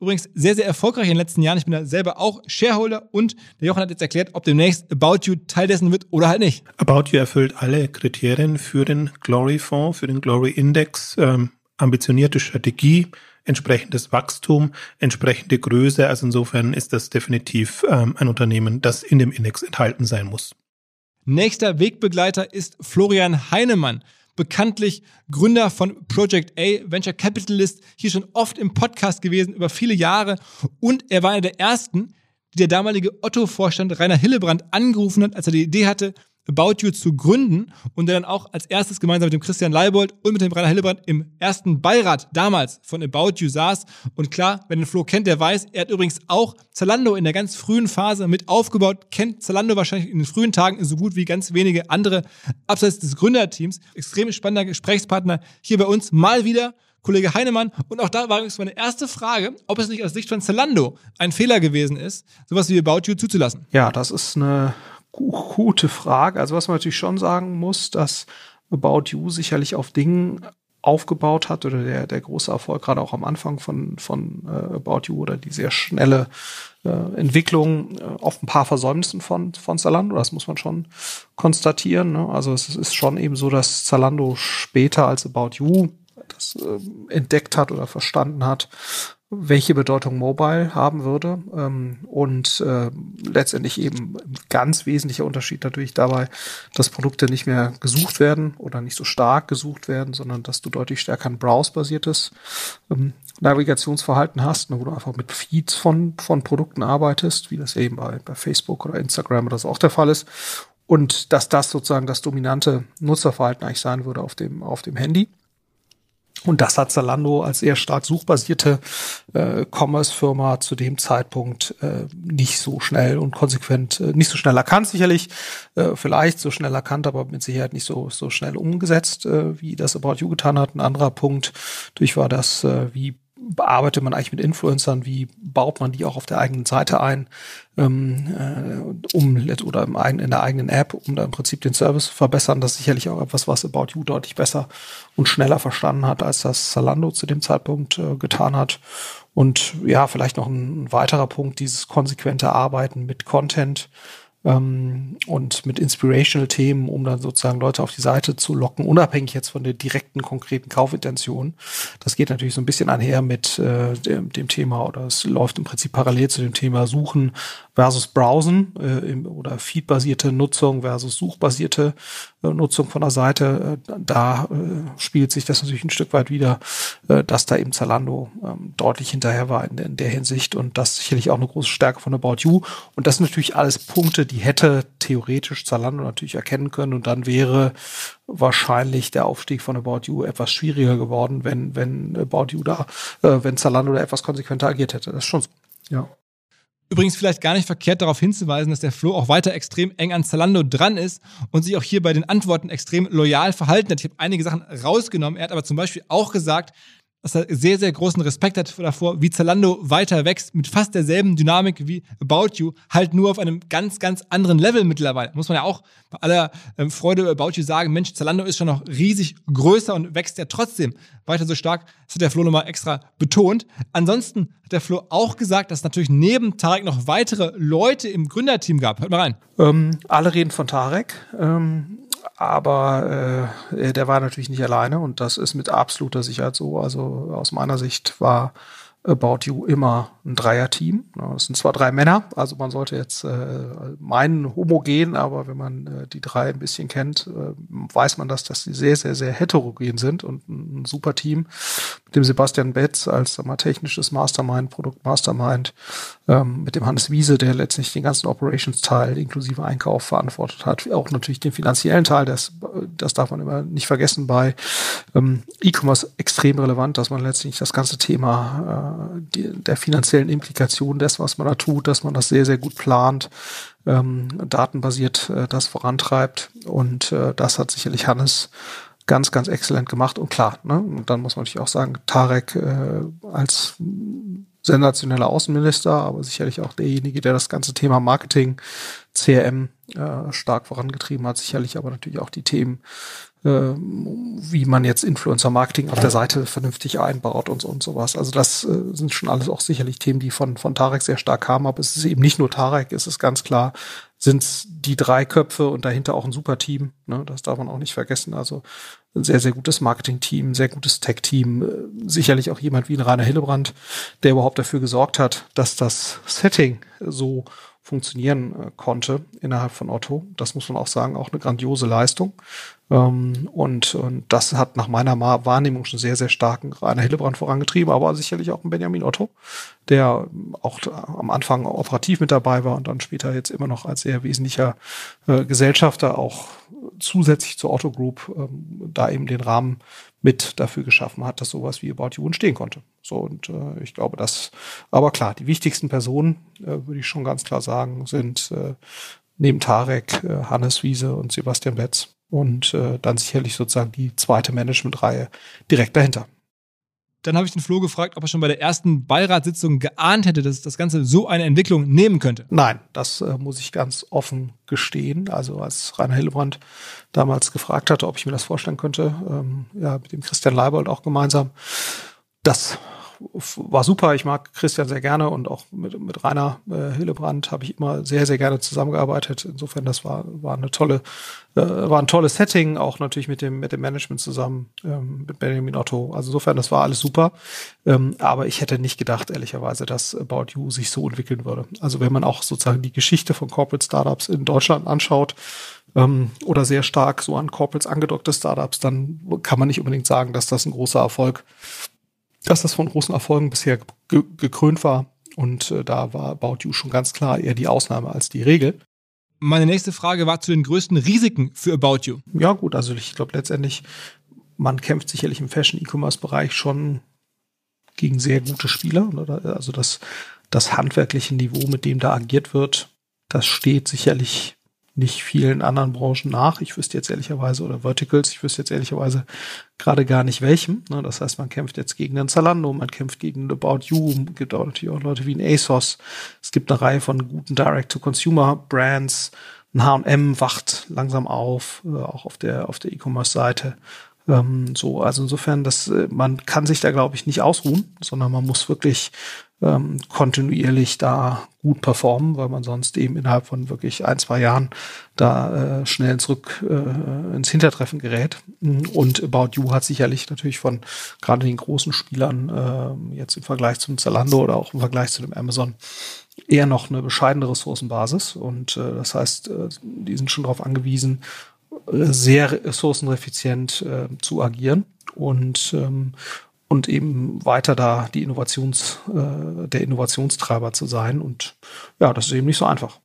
Übrigens sehr, sehr erfolgreich in den letzten Jahren. Ich bin da selber auch Shareholder und der Jochen hat jetzt erklärt, ob demnächst About You Teil dessen wird oder halt nicht. About You erfüllt alle Kriterien für den Glory-Fonds, für den Glory-Index. Ähm, ambitionierte Strategie, entsprechendes Wachstum, entsprechende Größe. Also insofern ist das definitiv ähm, ein Unternehmen, das in dem Index enthalten sein muss. Nächster Wegbegleiter ist Florian Heinemann bekanntlich Gründer von Project A, Venture Capitalist, hier schon oft im Podcast gewesen, über viele Jahre. Und er war einer der ersten, die der damalige Otto-Vorstand Rainer Hillebrand angerufen hat, als er die Idee hatte, About You zu gründen und der dann auch als erstes gemeinsam mit dem Christian Leibold und mit dem Rainer Hillebrand im ersten Beirat damals von About You saß. Und klar, wer den Flo kennt, der weiß, er hat übrigens auch Zalando in der ganz frühen Phase mit aufgebaut, kennt Zalando wahrscheinlich in den frühen Tagen so gut wie ganz wenige andere abseits des Gründerteams. Extrem spannender Gesprächspartner hier bei uns mal wieder. Kollege Heinemann. Und auch da war übrigens meine erste Frage, ob es nicht aus Sicht von Zalando ein Fehler gewesen ist, sowas wie About You zuzulassen. Ja, das ist eine gute Frage. Also was man natürlich schon sagen muss, dass About You sicherlich auf Dingen aufgebaut hat oder der, der große Erfolg gerade auch am Anfang von, von äh, About You oder die sehr schnelle äh, Entwicklung äh, auf ein paar Versäumnissen von, von Zalando, das muss man schon konstatieren. Ne? Also es ist schon eben so, dass Zalando später als About You das äh, entdeckt hat oder verstanden hat, welche Bedeutung Mobile haben würde ähm, und äh, letztendlich eben ganz wesentlicher Unterschied natürlich dabei, dass Produkte nicht mehr gesucht werden oder nicht so stark gesucht werden, sondern dass du deutlich stärker ein Browse-basiertes ähm, Navigationsverhalten hast, ne, wo du einfach mit Feeds von, von Produkten arbeitest, wie das eben bei, bei Facebook oder Instagram oder so auch der Fall ist. Und dass das sozusagen das dominante Nutzerverhalten eigentlich sein würde auf dem, auf dem Handy. Und das hat Zalando als sehr stark suchbasierte äh, Commerce-Firma zu dem Zeitpunkt äh, nicht so schnell und konsequent, äh, nicht so schnell erkannt sicherlich, äh, vielleicht so schnell erkannt, aber mit Sicherheit nicht so so schnell umgesetzt, äh, wie das About You getan hat. Ein anderer Punkt durch war das, äh, wie bearbeitet man eigentlich mit Influencern, wie baut man die auch auf der eigenen Seite ein, ähm, äh, um oder im eigenen, in der eigenen App, um da im Prinzip den Service zu verbessern. Das ist sicherlich auch etwas, was About You deutlich besser und schneller verstanden hat, als das Zalando zu dem Zeitpunkt äh, getan hat. Und ja, vielleicht noch ein weiterer Punkt, dieses konsequente Arbeiten mit Content ähm, und mit inspirational Themen, um dann sozusagen Leute auf die Seite zu locken, unabhängig jetzt von der direkten, konkreten Kaufintention. Das geht natürlich so ein bisschen einher mit äh, dem, dem Thema oder es läuft im Prinzip parallel zu dem Thema Suchen versus Browsen äh, im, oder feedbasierte Nutzung versus suchbasierte äh, Nutzung von der Seite. Äh, da äh, spielt sich das natürlich ein Stück weit wieder, äh, dass da eben Zalando ähm, deutlich hinterher war in der, in der Hinsicht und das sicherlich auch eine große Stärke von About You. Und das sind natürlich alles Punkte, die hätte theoretisch Zalando natürlich erkennen können und dann wäre wahrscheinlich der Aufstieg von About You etwas schwieriger geworden, wenn, wenn About You da, äh, wenn Zalando da etwas konsequenter agiert hätte. Das ist schon so. Ja. Übrigens vielleicht gar nicht verkehrt darauf hinzuweisen, dass der Flo auch weiter extrem eng an Zalando dran ist und sich auch hier bei den Antworten extrem loyal verhalten hat. Ich habe einige Sachen rausgenommen. Er hat aber zum Beispiel auch gesagt, dass er sehr, sehr großen Respekt hat davor, wie Zalando weiter wächst, mit fast derselben Dynamik wie About You, halt nur auf einem ganz, ganz anderen Level mittlerweile. Muss man ja auch bei aller ähm, Freude über About You sagen, Mensch, Zalando ist schon noch riesig größer und wächst ja trotzdem weiter so stark. Das hat der Flo nochmal extra betont. Ansonsten hat der Flo auch gesagt, dass es natürlich neben Tarek noch weitere Leute im Gründerteam gab. Hört mal rein. Ähm, alle reden von Tarek. Ähm aber äh, der war natürlich nicht alleine und das ist mit absoluter Sicherheit so. Also aus meiner Sicht war About You immer ein Dreier-Team. Es sind zwar drei Männer, also man sollte jetzt äh, meinen homogen, aber wenn man äh, die drei ein bisschen kennt, äh, weiß man, dass, dass die sehr, sehr, sehr heterogen sind und ein, ein super Team mit dem Sebastian Betz als mal, technisches Mastermind, Produkt Mastermind, ähm, mit dem Hannes Wiese, der letztlich den ganzen Operations-Teil inklusive Einkauf verantwortet hat, auch natürlich den finanziellen Teil, das, das darf man immer nicht vergessen bei ähm, E-Commerce extrem relevant, dass man letztlich das ganze Thema äh, die, der finanziellen Implikation des, was man da tut, dass man das sehr, sehr gut plant, ähm, datenbasiert äh, das vorantreibt. Und äh, das hat sicherlich Hannes ganz, ganz exzellent gemacht. Und klar, ne, und dann muss man natürlich auch sagen, Tarek äh, als sensationeller Außenminister, aber sicherlich auch derjenige, der das ganze Thema Marketing, CRM äh, stark vorangetrieben hat, sicherlich aber natürlich auch die Themen äh, wie man jetzt Influencer-Marketing auf der Seite vernünftig einbaut und, so und sowas. Also das äh, sind schon alles auch sicherlich Themen, die von, von Tarek sehr stark kamen, aber es ist eben nicht nur Tarek, es ist ganz klar, sind die drei Köpfe und dahinter auch ein super Team. Ne? Das darf man auch nicht vergessen. Also ein sehr, sehr gutes Marketing-Team, sehr gutes Tech-Team, äh, sicherlich auch jemand wie ein Rainer Hillebrand, der überhaupt dafür gesorgt hat, dass das Setting so funktionieren äh, konnte innerhalb von Otto. Das muss man auch sagen, auch eine grandiose Leistung. Ähm, und, und das hat nach meiner Wahrnehmung schon sehr, sehr starken Rainer Hillebrand vorangetrieben, aber sicherlich auch ein Benjamin Otto, der auch am Anfang operativ mit dabei war und dann später jetzt immer noch als sehr wesentlicher äh, Gesellschafter auch zusätzlich zur Otto Group ähm, da eben den Rahmen mit dafür geschaffen hat, dass sowas wie About You entstehen konnte. So, und äh, ich glaube, dass, aber klar, die wichtigsten Personen, äh, würde ich schon ganz klar sagen, sind äh, neben Tarek, äh, Hannes Wiese und Sebastian Betz und äh, dann sicherlich sozusagen die zweite Managementreihe direkt dahinter. Dann habe ich den Flo gefragt, ob er schon bei der ersten Beiratssitzung geahnt hätte, dass das Ganze so eine Entwicklung nehmen könnte. Nein, das äh, muss ich ganz offen gestehen. Also als Rainer Hillebrand damals gefragt hatte, ob ich mir das vorstellen könnte, ähm, ja, mit dem Christian Leibold auch gemeinsam, das war super. Ich mag Christian sehr gerne und auch mit, mit Rainer äh, Hillebrand habe ich immer sehr, sehr gerne zusammengearbeitet. Insofern, das war, war eine tolle, äh, war ein tolles Setting, auch natürlich mit dem, mit dem Management zusammen, ähm, mit Benjamin Otto. Also insofern, das war alles super. Ähm, aber ich hätte nicht gedacht, ehrlicherweise, dass About You sich so entwickeln würde. Also wenn man auch sozusagen die Geschichte von Corporate Startups in Deutschland anschaut, ähm, oder sehr stark so an Corporates angedockte Startups, dann kann man nicht unbedingt sagen, dass das ein großer Erfolg dass das von großen Erfolgen bisher ge gekrönt war. Und äh, da war About You schon ganz klar eher die Ausnahme als die Regel. Meine nächste Frage war zu den größten Risiken für About You. Ja, gut, also ich glaube letztendlich, man kämpft sicherlich im Fashion-E-Commerce-Bereich schon gegen sehr gute Spieler. Also das, das handwerkliche Niveau, mit dem da agiert wird, das steht sicherlich nicht vielen anderen Branchen nach. Ich wüsste jetzt ehrlicherweise, oder Verticals, ich wüsste jetzt ehrlicherweise gerade gar nicht welchem. Ne? Das heißt, man kämpft jetzt gegen den Zalando, man kämpft gegen About You, es gibt auch natürlich auch Leute wie ein ASOS. Es gibt eine Reihe von guten Direct-to-Consumer-Brands. Ein H&M wacht langsam auf, äh, auch auf der, auf der E-Commerce-Seite. Ähm, so, also insofern, dass äh, man kann sich da, glaube ich, nicht ausruhen, sondern man muss wirklich ähm, kontinuierlich da gut performen, weil man sonst eben innerhalb von wirklich ein, zwei Jahren da äh, schnell zurück äh, ins Hintertreffen gerät. Und About You hat sicherlich natürlich von gerade den großen Spielern äh, jetzt im Vergleich zum Zalando oder auch im Vergleich zu dem Amazon eher noch eine bescheidene Ressourcenbasis. Und äh, das heißt, äh, die sind schon darauf angewiesen, äh, sehr ressourceneffizient äh, zu agieren. Und ähm, und eben weiter da die Innovations, äh, der Innovationstreiber zu sein. Und ja, das ist eben nicht so einfach.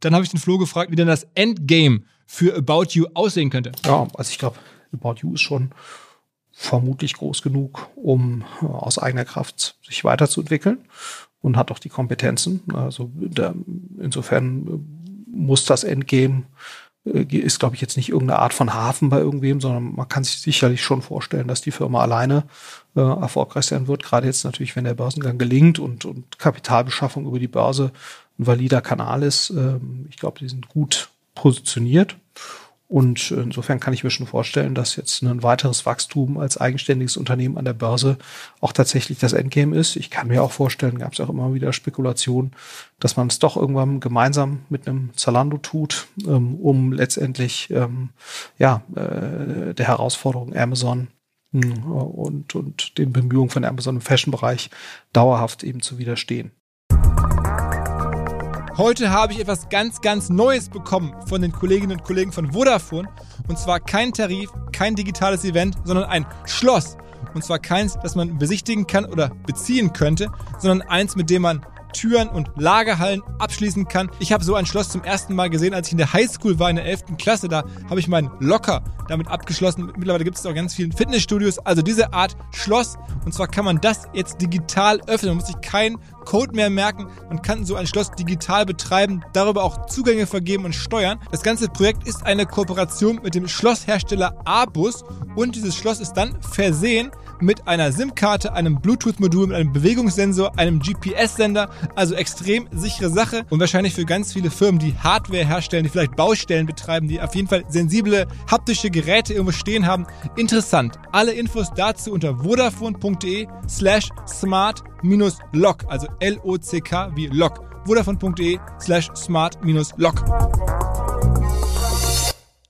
Dann habe ich den Flo gefragt, wie denn das Endgame für About You aussehen könnte. Ja, also ich glaube, About You ist schon vermutlich groß genug, um äh, aus eigener Kraft sich weiterzuentwickeln und hat auch die Kompetenzen. Also da, insofern äh, muss das Endgame ist, glaube ich, jetzt nicht irgendeine Art von Hafen bei irgendwem, sondern man kann sich sicherlich schon vorstellen, dass die Firma alleine äh, erfolgreich sein wird. Gerade jetzt natürlich, wenn der Börsengang gelingt und, und Kapitalbeschaffung über die Börse ein valider Kanal ist. Ähm, ich glaube, die sind gut positioniert. Und insofern kann ich mir schon vorstellen, dass jetzt ein weiteres Wachstum als eigenständiges Unternehmen an der Börse auch tatsächlich das Endgame ist. Ich kann mir auch vorstellen, gab es auch immer wieder Spekulationen, dass man es doch irgendwann gemeinsam mit einem Zalando tut, ähm, um letztendlich ähm, ja äh, der Herausforderung Amazon hm, und, und den Bemühungen von Amazon im Fashion-Bereich dauerhaft eben zu widerstehen. Heute habe ich etwas ganz, ganz Neues bekommen von den Kolleginnen und Kollegen von Vodafone. Und zwar kein Tarif, kein digitales Event, sondern ein Schloss. Und zwar keins, das man besichtigen kann oder beziehen könnte, sondern eins, mit dem man Türen und Lagerhallen abschließen kann. Ich habe so ein Schloss zum ersten Mal gesehen, als ich in der Highschool war, in der 11. Klasse. Da habe ich meinen Locker damit abgeschlossen. Mittlerweile gibt es auch ganz viele Fitnessstudios. Also diese Art Schloss. Und zwar kann man das jetzt digital öffnen. Man muss sich keinen Code mehr merken. Man kann so ein Schloss digital betreiben, darüber auch Zugänge vergeben und steuern. Das ganze Projekt ist eine Kooperation mit dem Schlosshersteller Abus und dieses Schloss ist dann versehen mit einer SIM-Karte, einem Bluetooth-Modul, mit einem Bewegungssensor, einem GPS-Sender. Also extrem sichere Sache und wahrscheinlich für ganz viele Firmen, die Hardware herstellen, die vielleicht Baustellen betreiben, die auf jeden Fall sensible haptische Geräte irgendwo stehen haben. Interessant. Alle Infos dazu unter vodafone.de slash smart-lock, also L-O-C-K wie Lock. vodafone.de slash smart-lock.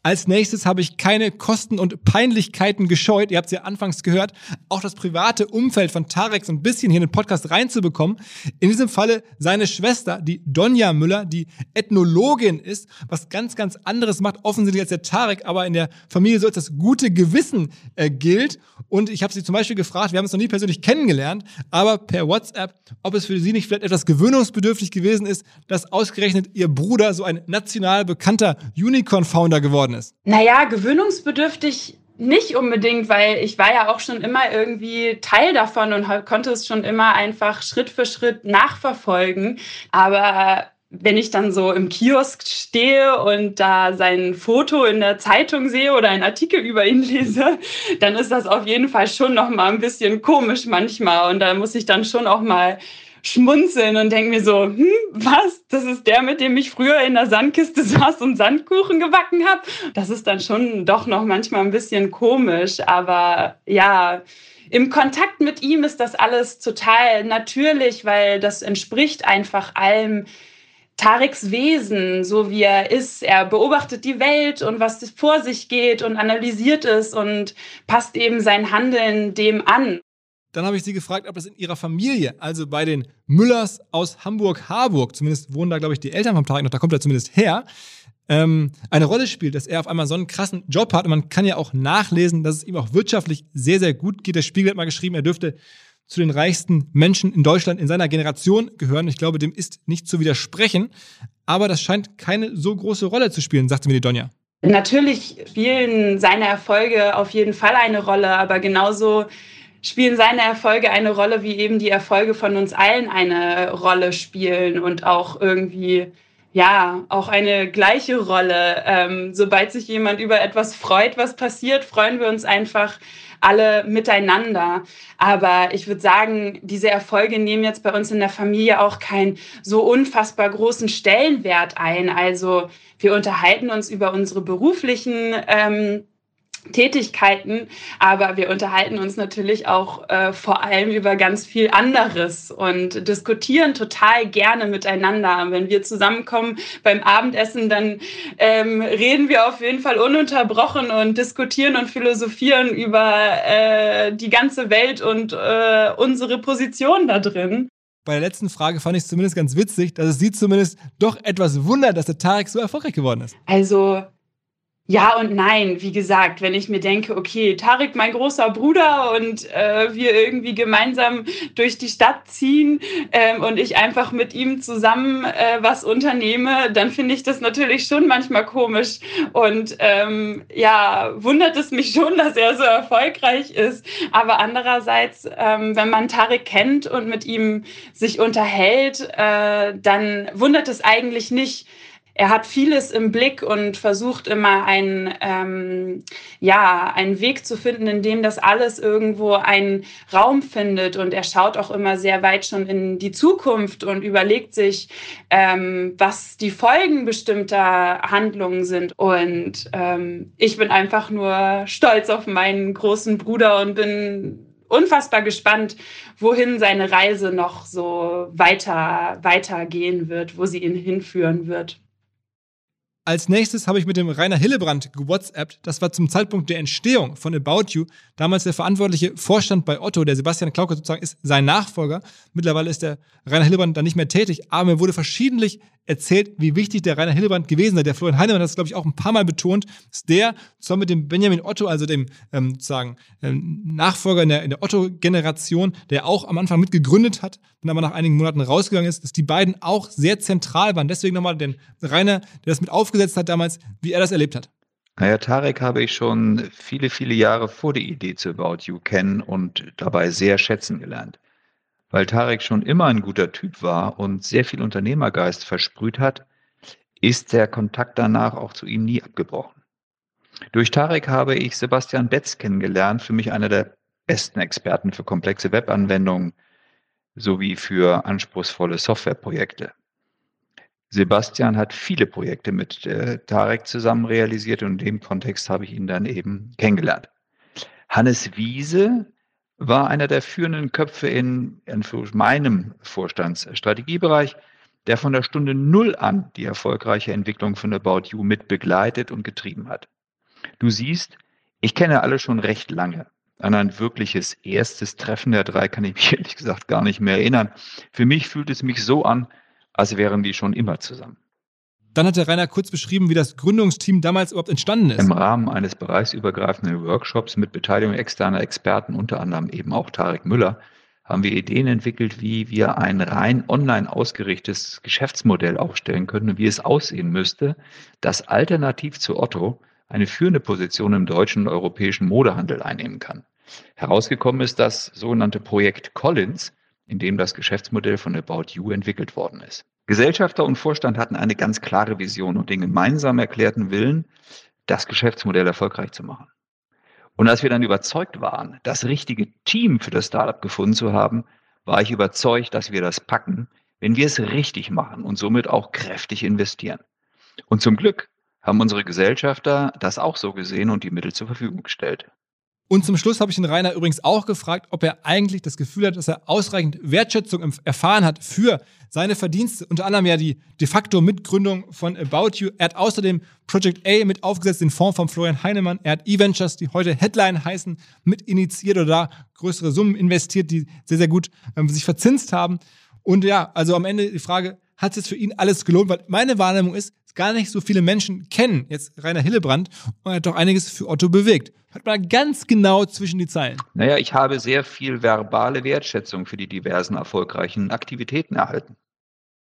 Als nächstes habe ich keine Kosten und Peinlichkeiten gescheut. Ihr habt es ja anfangs gehört, auch das private Umfeld von Tarek so ein bisschen hier in den Podcast reinzubekommen. In diesem Falle seine Schwester, die Donja Müller, die Ethnologin ist, was ganz, ganz anderes macht, offensichtlich als der Tarek, aber in der Familie so als das gute Gewissen äh, gilt. Und ich habe sie zum Beispiel gefragt, wir haben uns noch nie persönlich kennengelernt, aber per WhatsApp, ob es für sie nicht vielleicht etwas gewöhnungsbedürftig gewesen ist, dass ausgerechnet ihr Bruder so ein national bekannter Unicorn-Founder geworden ist. Naja, gewöhnungsbedürftig nicht unbedingt, weil ich war ja auch schon immer irgendwie Teil davon und konnte es schon immer einfach Schritt für Schritt nachverfolgen. Aber wenn ich dann so im Kiosk stehe und da sein Foto in der Zeitung sehe oder einen Artikel über ihn lese, dann ist das auf jeden Fall schon noch mal ein bisschen komisch manchmal und da muss ich dann schon auch mal schmunzeln und denke mir so, hm, was? Das ist der, mit dem ich früher in der Sandkiste saß und Sandkuchen gebacken habe. Das ist dann schon doch noch manchmal ein bisschen komisch, aber ja, im Kontakt mit ihm ist das alles total natürlich, weil das entspricht einfach allem, Tareks Wesen, so wie er ist. Er beobachtet die Welt und was vor sich geht und analysiert es und passt eben sein Handeln dem an. Dann habe ich sie gefragt, ob das in ihrer Familie, also bei den Müllers aus Hamburg-Harburg, zumindest wohnen da, glaube ich, die Eltern vom Tarek noch, da kommt er zumindest her, ähm, eine Rolle spielt, dass er auf einmal so einen krassen Job hat. Und man kann ja auch nachlesen, dass es ihm auch wirtschaftlich sehr, sehr gut geht. Der Spiegel hat mal geschrieben, er dürfte zu den reichsten Menschen in Deutschland in seiner Generation gehören. Ich glaube, dem ist nicht zu widersprechen. Aber das scheint keine so große Rolle zu spielen, sagte mir die Donja. Natürlich spielen seine Erfolge auf jeden Fall eine Rolle, aber genauso spielen seine Erfolge eine Rolle, wie eben die Erfolge von uns allen eine Rolle spielen und auch irgendwie ja, auch eine gleiche Rolle. Ähm, sobald sich jemand über etwas freut, was passiert, freuen wir uns einfach alle miteinander. Aber ich würde sagen, diese Erfolge nehmen jetzt bei uns in der Familie auch keinen so unfassbar großen Stellenwert ein. Also wir unterhalten uns über unsere beruflichen ähm, Tätigkeiten, aber wir unterhalten uns natürlich auch äh, vor allem über ganz viel anderes und diskutieren total gerne miteinander. Wenn wir zusammenkommen beim Abendessen, dann ähm, reden wir auf jeden Fall ununterbrochen und diskutieren und philosophieren über äh, die ganze Welt und äh, unsere Position da drin. Bei der letzten Frage fand ich es zumindest ganz witzig, dass es sie zumindest doch etwas wundert, dass der Tarek so erfolgreich geworden ist. Also ja und nein, wie gesagt, wenn ich mir denke, okay, Tarek, mein großer Bruder und äh, wir irgendwie gemeinsam durch die Stadt ziehen ähm, und ich einfach mit ihm zusammen äh, was unternehme, dann finde ich das natürlich schon manchmal komisch und ähm, ja, wundert es mich schon, dass er so erfolgreich ist. Aber andererseits, ähm, wenn man Tarek kennt und mit ihm sich unterhält, äh, dann wundert es eigentlich nicht, er hat vieles im Blick und versucht immer einen, ähm, ja, einen Weg zu finden, in dem das alles irgendwo einen Raum findet. Und er schaut auch immer sehr weit schon in die Zukunft und überlegt sich, ähm, was die Folgen bestimmter Handlungen sind. Und ähm, ich bin einfach nur stolz auf meinen großen Bruder und bin unfassbar gespannt, wohin seine Reise noch so weiter, weitergehen wird, wo sie ihn hinführen wird. Als nächstes habe ich mit dem Rainer Hillebrand gewhatsappt. Das war zum Zeitpunkt der Entstehung von About You. Damals der verantwortliche Vorstand bei Otto, der Sebastian Klauke sozusagen ist sein Nachfolger. Mittlerweile ist der Rainer Hillebrand da nicht mehr tätig, aber mir wurde verschiedentlich erzählt, wie wichtig der Rainer Hillebrand gewesen sei. Der Florian Heinemann hat das, glaube ich, auch ein paar Mal betont, dass der zusammen mit dem Benjamin Otto, also dem ähm, sozusagen ähm, Nachfolger in der, in der Otto-Generation, der auch am Anfang mitgegründet hat, und aber nach einigen Monaten rausgegangen ist, dass die beiden auch sehr zentral waren. Deswegen nochmal den Rainer, der das mit aufgesetzt hat damals, wie er das erlebt hat. Naja, Tarek habe ich schon viele, viele Jahre vor der Idee zu About You kennen und dabei sehr schätzen gelernt weil Tarek schon immer ein guter Typ war und sehr viel Unternehmergeist versprüht hat, ist der Kontakt danach auch zu ihm nie abgebrochen. Durch Tarek habe ich Sebastian Betz kennengelernt, für mich einer der besten Experten für komplexe Webanwendungen sowie für anspruchsvolle Softwareprojekte. Sebastian hat viele Projekte mit äh, Tarek zusammen realisiert und in dem Kontext habe ich ihn dann eben kennengelernt. Hannes Wiese war einer der führenden Köpfe in, in meinem Vorstandsstrategiebereich, der von der Stunde Null an die erfolgreiche Entwicklung von About You mit begleitet und getrieben hat. Du siehst, ich kenne alle schon recht lange. An ein wirkliches erstes Treffen der drei kann ich mich ehrlich gesagt gar nicht mehr erinnern. Für mich fühlt es mich so an, als wären die schon immer zusammen. Dann hat der Rainer kurz beschrieben, wie das Gründungsteam damals überhaupt entstanden ist. Im Rahmen eines bereichsübergreifenden Workshops mit Beteiligung externer Experten, unter anderem eben auch Tarek Müller, haben wir Ideen entwickelt, wie wir ein rein online ausgerichtetes Geschäftsmodell aufstellen können und wie es aussehen müsste, das alternativ zu Otto eine führende Position im deutschen und europäischen Modehandel einnehmen kann. Herausgekommen ist das sogenannte Projekt Collins, in dem das Geschäftsmodell von About You entwickelt worden ist. Gesellschafter und Vorstand hatten eine ganz klare Vision und den gemeinsam erklärten Willen, das Geschäftsmodell erfolgreich zu machen. Und als wir dann überzeugt waren, das richtige Team für das Startup gefunden zu haben, war ich überzeugt, dass wir das packen, wenn wir es richtig machen und somit auch kräftig investieren. Und zum Glück haben unsere Gesellschafter das auch so gesehen und die Mittel zur Verfügung gestellt. Und zum Schluss habe ich den Rainer übrigens auch gefragt, ob er eigentlich das Gefühl hat, dass er ausreichend Wertschätzung erfahren hat für seine Verdienste, unter anderem ja die de facto Mitgründung von About You. Er hat außerdem Project A mit aufgesetzt, den Fonds von Florian Heinemann. Er hat E-Ventures, die heute Headline heißen, mit initiiert oder da größere Summen investiert, die sehr, sehr gut ähm, sich verzinst haben. Und ja, also am Ende die Frage, hat es jetzt für ihn alles gelohnt? Weil meine Wahrnehmung ist, gar nicht so viele Menschen kennen jetzt Rainer Hillebrand und er hat doch einiges für Otto bewegt. Hat man ganz genau zwischen die Zeilen. Naja, ich habe sehr viel verbale Wertschätzung für die diversen erfolgreichen Aktivitäten erhalten.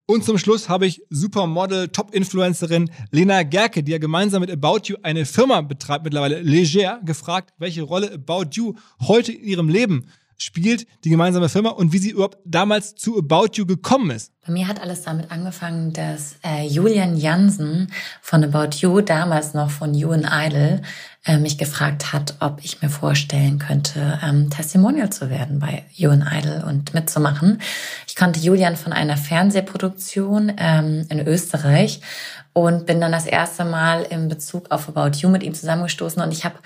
Und zum Schluss habe ich Supermodel, Top-Influencerin Lena Gerke, die ja gemeinsam mit About You eine Firma betreibt, mittlerweile Leger, gefragt, welche Rolle About You heute in ihrem Leben spielt, die gemeinsame Firma und wie sie überhaupt damals zu About You gekommen ist. Bei mir hat alles damit angefangen, dass äh, Julian Jansen von About You, damals noch von You and Idol, äh, mich gefragt hat, ob ich mir vorstellen könnte, ähm, Testimonial zu werden bei You and Idol und mitzumachen. Ich kannte Julian von einer Fernsehproduktion ähm, in Österreich und bin dann das erste Mal in Bezug auf About You mit ihm zusammengestoßen und ich habe,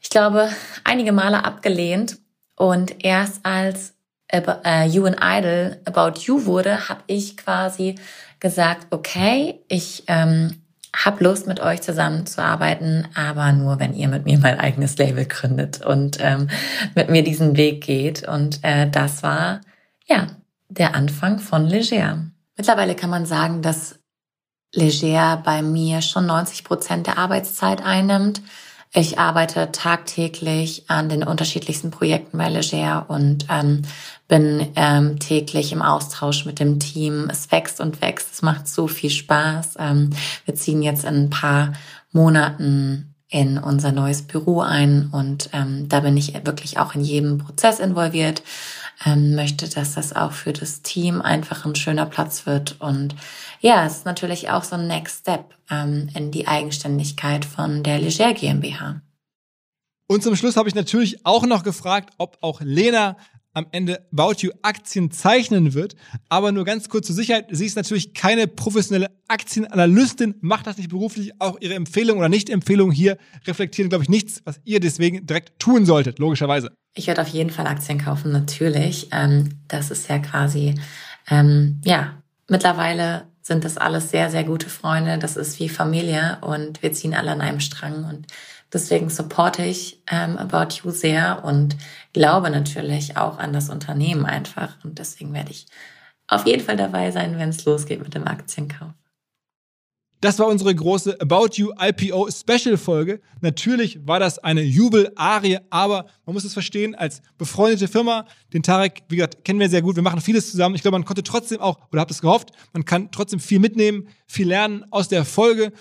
ich glaube, einige Male abgelehnt und erst als äh, You and Idol About You wurde, habe ich quasi gesagt, okay, ich ähm, habe Lust, mit euch zusammenzuarbeiten, aber nur, wenn ihr mit mir mein eigenes Label gründet und ähm, mit mir diesen Weg geht. Und äh, das war, ja, der Anfang von Leger. Mittlerweile kann man sagen, dass Leger bei mir schon 90 Prozent der Arbeitszeit einnimmt. Ich arbeite tagtäglich an den unterschiedlichsten Projekten bei Leger und ähm, bin ähm, täglich im Austausch mit dem Team. Es wächst und wächst. Es macht so viel Spaß. Ähm, wir ziehen jetzt in ein paar Monaten in unser neues Büro ein und ähm, da bin ich wirklich auch in jedem Prozess involviert. Ähm, möchte, dass das auch für das Team einfach ein schöner Platz wird und ja, es ist natürlich auch so ein Next Step ähm, in die Eigenständigkeit von der Leger GmbH. Und zum Schluss habe ich natürlich auch noch gefragt, ob auch Lena am Ende About You Aktien zeichnen wird. Aber nur ganz kurz zur Sicherheit, sie ist natürlich keine professionelle Aktienanalystin, macht das nicht beruflich. Auch ihre Empfehlung oder Nicht-Empfehlung hier reflektieren, glaube ich, nichts, was ihr deswegen direkt tun solltet, logischerweise. Ich werde auf jeden Fall Aktien kaufen, natürlich. Ähm, das ist ja quasi, ähm, ja, mittlerweile sind das alles sehr, sehr gute Freunde. Das ist wie Familie und wir ziehen alle an einem Strang und deswegen supporte ich ähm, About You sehr und glaube natürlich auch an das Unternehmen einfach und deswegen werde ich auf jeden Fall dabei sein, wenn es losgeht mit dem Aktienkauf. Das war unsere große About You IPO Special Folge. Natürlich war das eine Jubel-Arie, aber man muss es verstehen, als befreundete Firma, den Tarek, wie gesagt, kennen wir sehr gut. Wir machen vieles zusammen. Ich glaube, man konnte trotzdem auch, oder habt es gehofft, man kann trotzdem viel mitnehmen, viel lernen aus der Folge.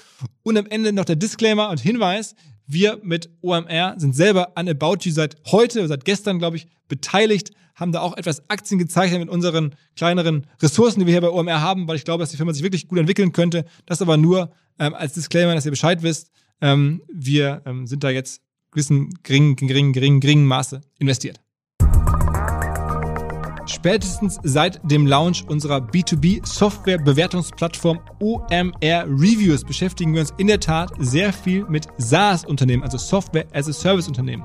Und am Ende noch der Disclaimer und Hinweis. Wir mit OMR sind selber an About You seit heute, seit gestern, glaube ich, beteiligt haben da auch etwas Aktien gezeichnet mit unseren kleineren Ressourcen, die wir hier bei OMR haben, weil ich glaube, dass die Firma sich wirklich gut entwickeln könnte. Das aber nur ähm, als Disclaimer, dass ihr Bescheid wisst. Ähm, wir ähm, sind da jetzt gewissen geringen, geringen, geringen, geringen Maße investiert. Spätestens seit dem Launch unserer B2B-Software-Bewertungsplattform OMR Reviews beschäftigen wir uns in der Tat sehr viel mit SaaS-Unternehmen, also Software as a Service-Unternehmen.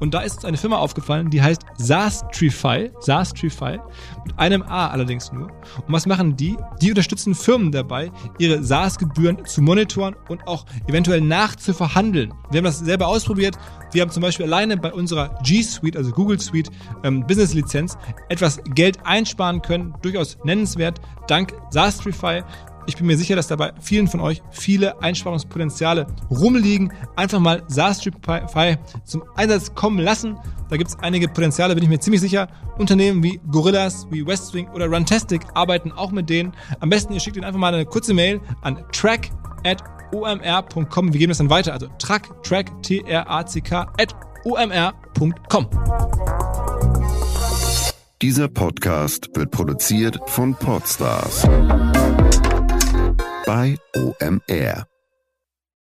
Und da ist uns eine Firma aufgefallen, die heißt Saastrify, Saastrify, mit einem A allerdings nur. Und was machen die? Die unterstützen Firmen dabei, ihre SaaS-Gebühren zu monitoren und auch eventuell nachzuverhandeln. Wir haben das selber ausprobiert. Wir haben zum Beispiel alleine bei unserer G Suite, also Google Suite ähm, Business Lizenz, etwas Geld einsparen können. Durchaus nennenswert, dank Saastrify. Ich bin mir sicher, dass dabei vielen von euch viele Einsparungspotenziale rumliegen. Einfach mal SaaStripify zum Einsatz kommen lassen. Da gibt es einige Potenziale, bin ich mir ziemlich sicher. Unternehmen wie Gorillas, wie Westwing oder Runtastic arbeiten auch mit denen. Am besten ihr schickt ihnen einfach mal eine kurze Mail an track at omr.com. Wir geben das dann weiter. Also track, track, T-R-A-C-K at omr.com. Dieser Podcast wird produziert von Podstars bei OMR.